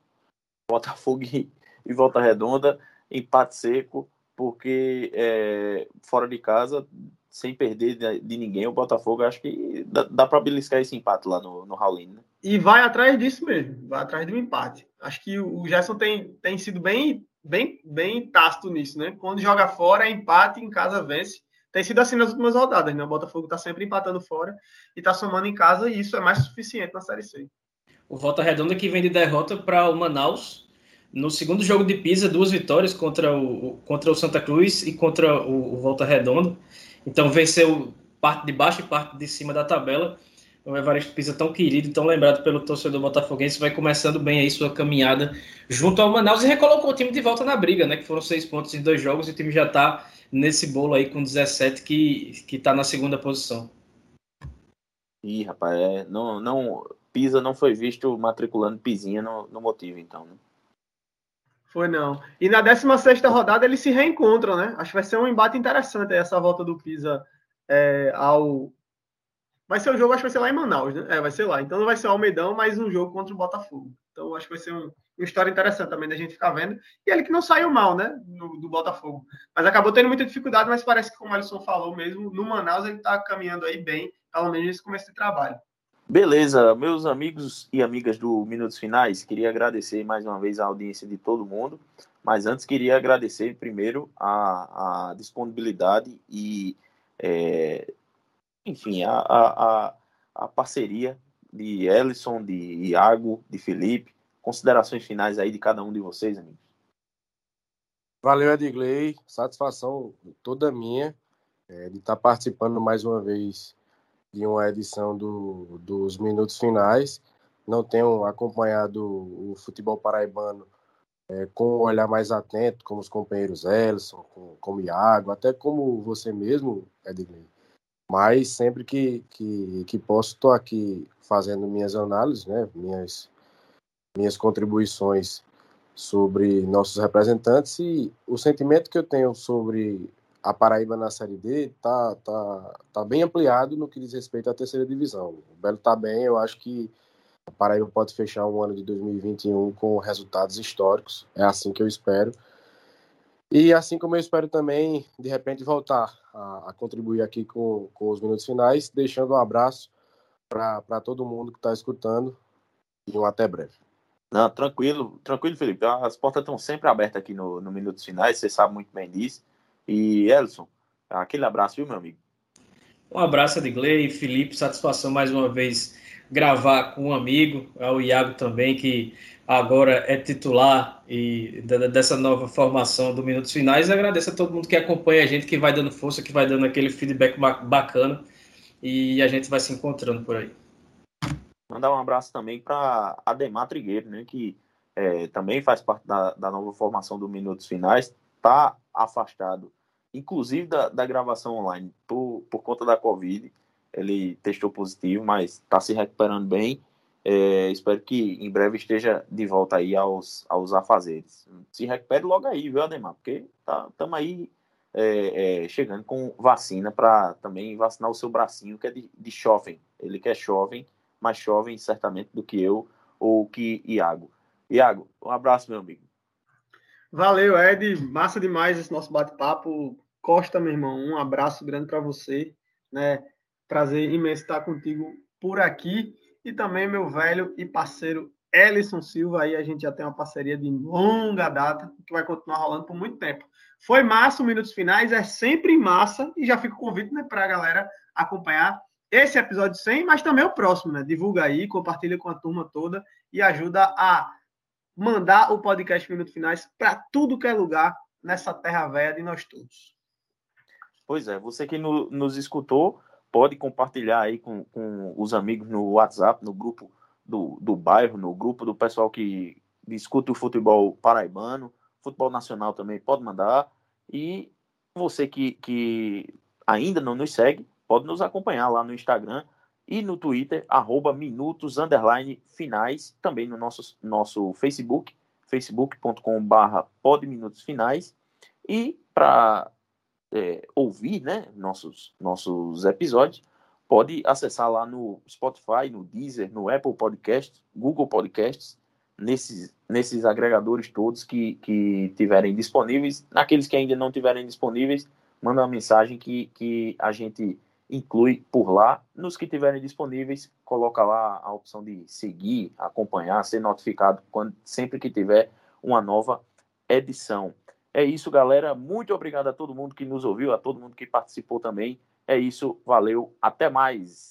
Speaker 1: Botafogo e, e Volta Redonda, empate seco, porque é, fora de casa, sem perder de, de, ninguém, o Botafogo acho que dá, dá para beliscar esse empate lá no, no Raulino. Né?
Speaker 3: E vai atrás disso mesmo, vai atrás do empate. Acho que o Gerson tem, tem sido bem, bem, bem tácito nisso, né? Quando joga fora, é empate, em casa vence. Tem sido assim nas últimas rodadas, né? O Botafogo está sempre empatando fora e está somando em casa, e isso é mais suficiente na Série C.
Speaker 2: O Volta Redonda que vem de derrota para o Manaus no segundo jogo de Pisa, duas vitórias contra o, contra o Santa Cruz e contra o, o Volta Redonda. Então venceu parte de baixo e parte de cima da tabela. O Evaristo Pisa, tão querido tão lembrado pelo torcedor botafoguense, vai começando bem aí sua caminhada junto ao Manaus e recolocou o time de volta na briga, né? Que foram seis pontos em dois jogos e o time já está nesse bolo aí com 17 que, que tá na segunda posição.
Speaker 1: Ih, rapaz, é, não, não, Pisa não foi visto matriculando Pizinha no, no motivo, então, né?
Speaker 3: Foi não. E na 16 rodada eles se reencontram, né? Acho que vai ser um embate interessante essa volta do Pisa é, ao. Vai ser o jogo, acho que vai ser lá em Manaus, né? É, vai ser lá. Então não vai ser o Almeidão, mas um jogo contra o Botafogo. Então acho que vai ser um, uma história interessante também da gente ficar vendo. E ele que não saiu mal, né? No, do Botafogo. Mas acabou tendo muita dificuldade, mas parece que, como o Alisson falou mesmo, no Manaus ele tá caminhando aí bem, pelo menos nesse começo de trabalho.
Speaker 1: Beleza, meus amigos e amigas do Minutos Finais, queria agradecer mais uma vez a audiência de todo mundo, mas antes queria agradecer primeiro a, a disponibilidade e, é, enfim, a, a, a, parceria de Ellison, de Iago, de Felipe. Considerações finais aí de cada um de vocês, amigos.
Speaker 4: Valeu, Edgley. Satisfação toda minha é, de estar participando mais uma vez de uma edição do, dos minutos finais. Não tenho acompanhado o futebol paraibano é, com um olhar mais atento, como os companheiros Elson, como, como Iago, até como você mesmo, Edgley. Mas sempre que, que, que posso, estou aqui fazendo minhas análises, né, minhas, minhas contribuições sobre nossos representantes e o sentimento que eu tenho sobre a Paraíba na Série D tá, tá, tá bem ampliado no que diz respeito à terceira divisão. O Belo tá bem, eu acho que a Paraíba pode fechar o ano de 2021 com resultados históricos, é assim que eu espero. E assim como eu espero também, de repente, voltar a, a contribuir aqui com, com os minutos finais, deixando um abraço para todo mundo que está escutando e um até breve.
Speaker 1: Não, tranquilo, tranquilo, Felipe. As portas estão sempre abertas aqui no, no Minutos Finais, você sabe muito bem disso. E, Elson, aquele abraço, viu, meu amigo?
Speaker 2: Um abraço, Edgley, Felipe, satisfação mais uma vez gravar com um amigo, ao Iago também, que agora é titular e dessa nova formação do Minutos Finais. agradeço a todo mundo que acompanha a gente, que vai dando força, que vai dando aquele feedback bacana e a gente vai se encontrando por aí.
Speaker 1: Mandar um abraço também para Ademar Trigueiro, né, que é, também faz parte da, da nova formação do Minutos Finais, está afastado, inclusive da, da gravação online, por, por conta da Covid. Ele testou positivo, mas está se recuperando bem é, espero que em breve esteja de volta aí aos, aos afazeres. Se recupere logo aí, viu, Ademar? Porque estamos tá, aí é, é, chegando com vacina para também vacinar o seu bracinho, que é de, de jovem. Ele que é jovem, mais jovem certamente do que eu ou que Iago. Iago, um abraço, meu amigo.
Speaker 3: Valeu, Ed. Massa demais esse nosso bate-papo. Costa, meu irmão, um abraço grande para você. Né? Prazer imenso estar contigo por aqui e também meu velho e parceiro Ellison Silva. Aí a gente já tem uma parceria de longa data, que vai continuar rolando por muito tempo. Foi massa, minutos finais, é sempre massa, e já fica o convite né, para a galera acompanhar esse episódio 100, mas também o próximo, né? Divulga aí, compartilha com a turma toda e ajuda a mandar o podcast Minutos Finais para tudo que é lugar nessa terra velha de nós todos.
Speaker 1: Pois é, você que no, nos escutou, pode compartilhar aí com, com os amigos no WhatsApp, no grupo do, do bairro, no grupo do pessoal que discute o futebol paraibano, futebol nacional também pode mandar. E você que, que ainda não nos segue, pode nos acompanhar lá no Instagram e no Twitter, arroba minutos, underline, finais, também no nosso, nosso Facebook, facebook.com barra. E para é, ouvir né, nossos, nossos episódios, pode acessar lá no Spotify, no Deezer, no Apple Podcasts, Google Podcasts, nesses, nesses agregadores todos que, que tiverem disponíveis. Naqueles que ainda não tiverem disponíveis, manda uma mensagem que, que a gente inclui por lá. Nos que tiverem disponíveis, coloca lá a opção de seguir, acompanhar, ser notificado quando, sempre que tiver uma nova edição. É isso, galera. Muito obrigado a todo mundo que nos ouviu, a todo mundo que participou também. É isso, valeu, até mais.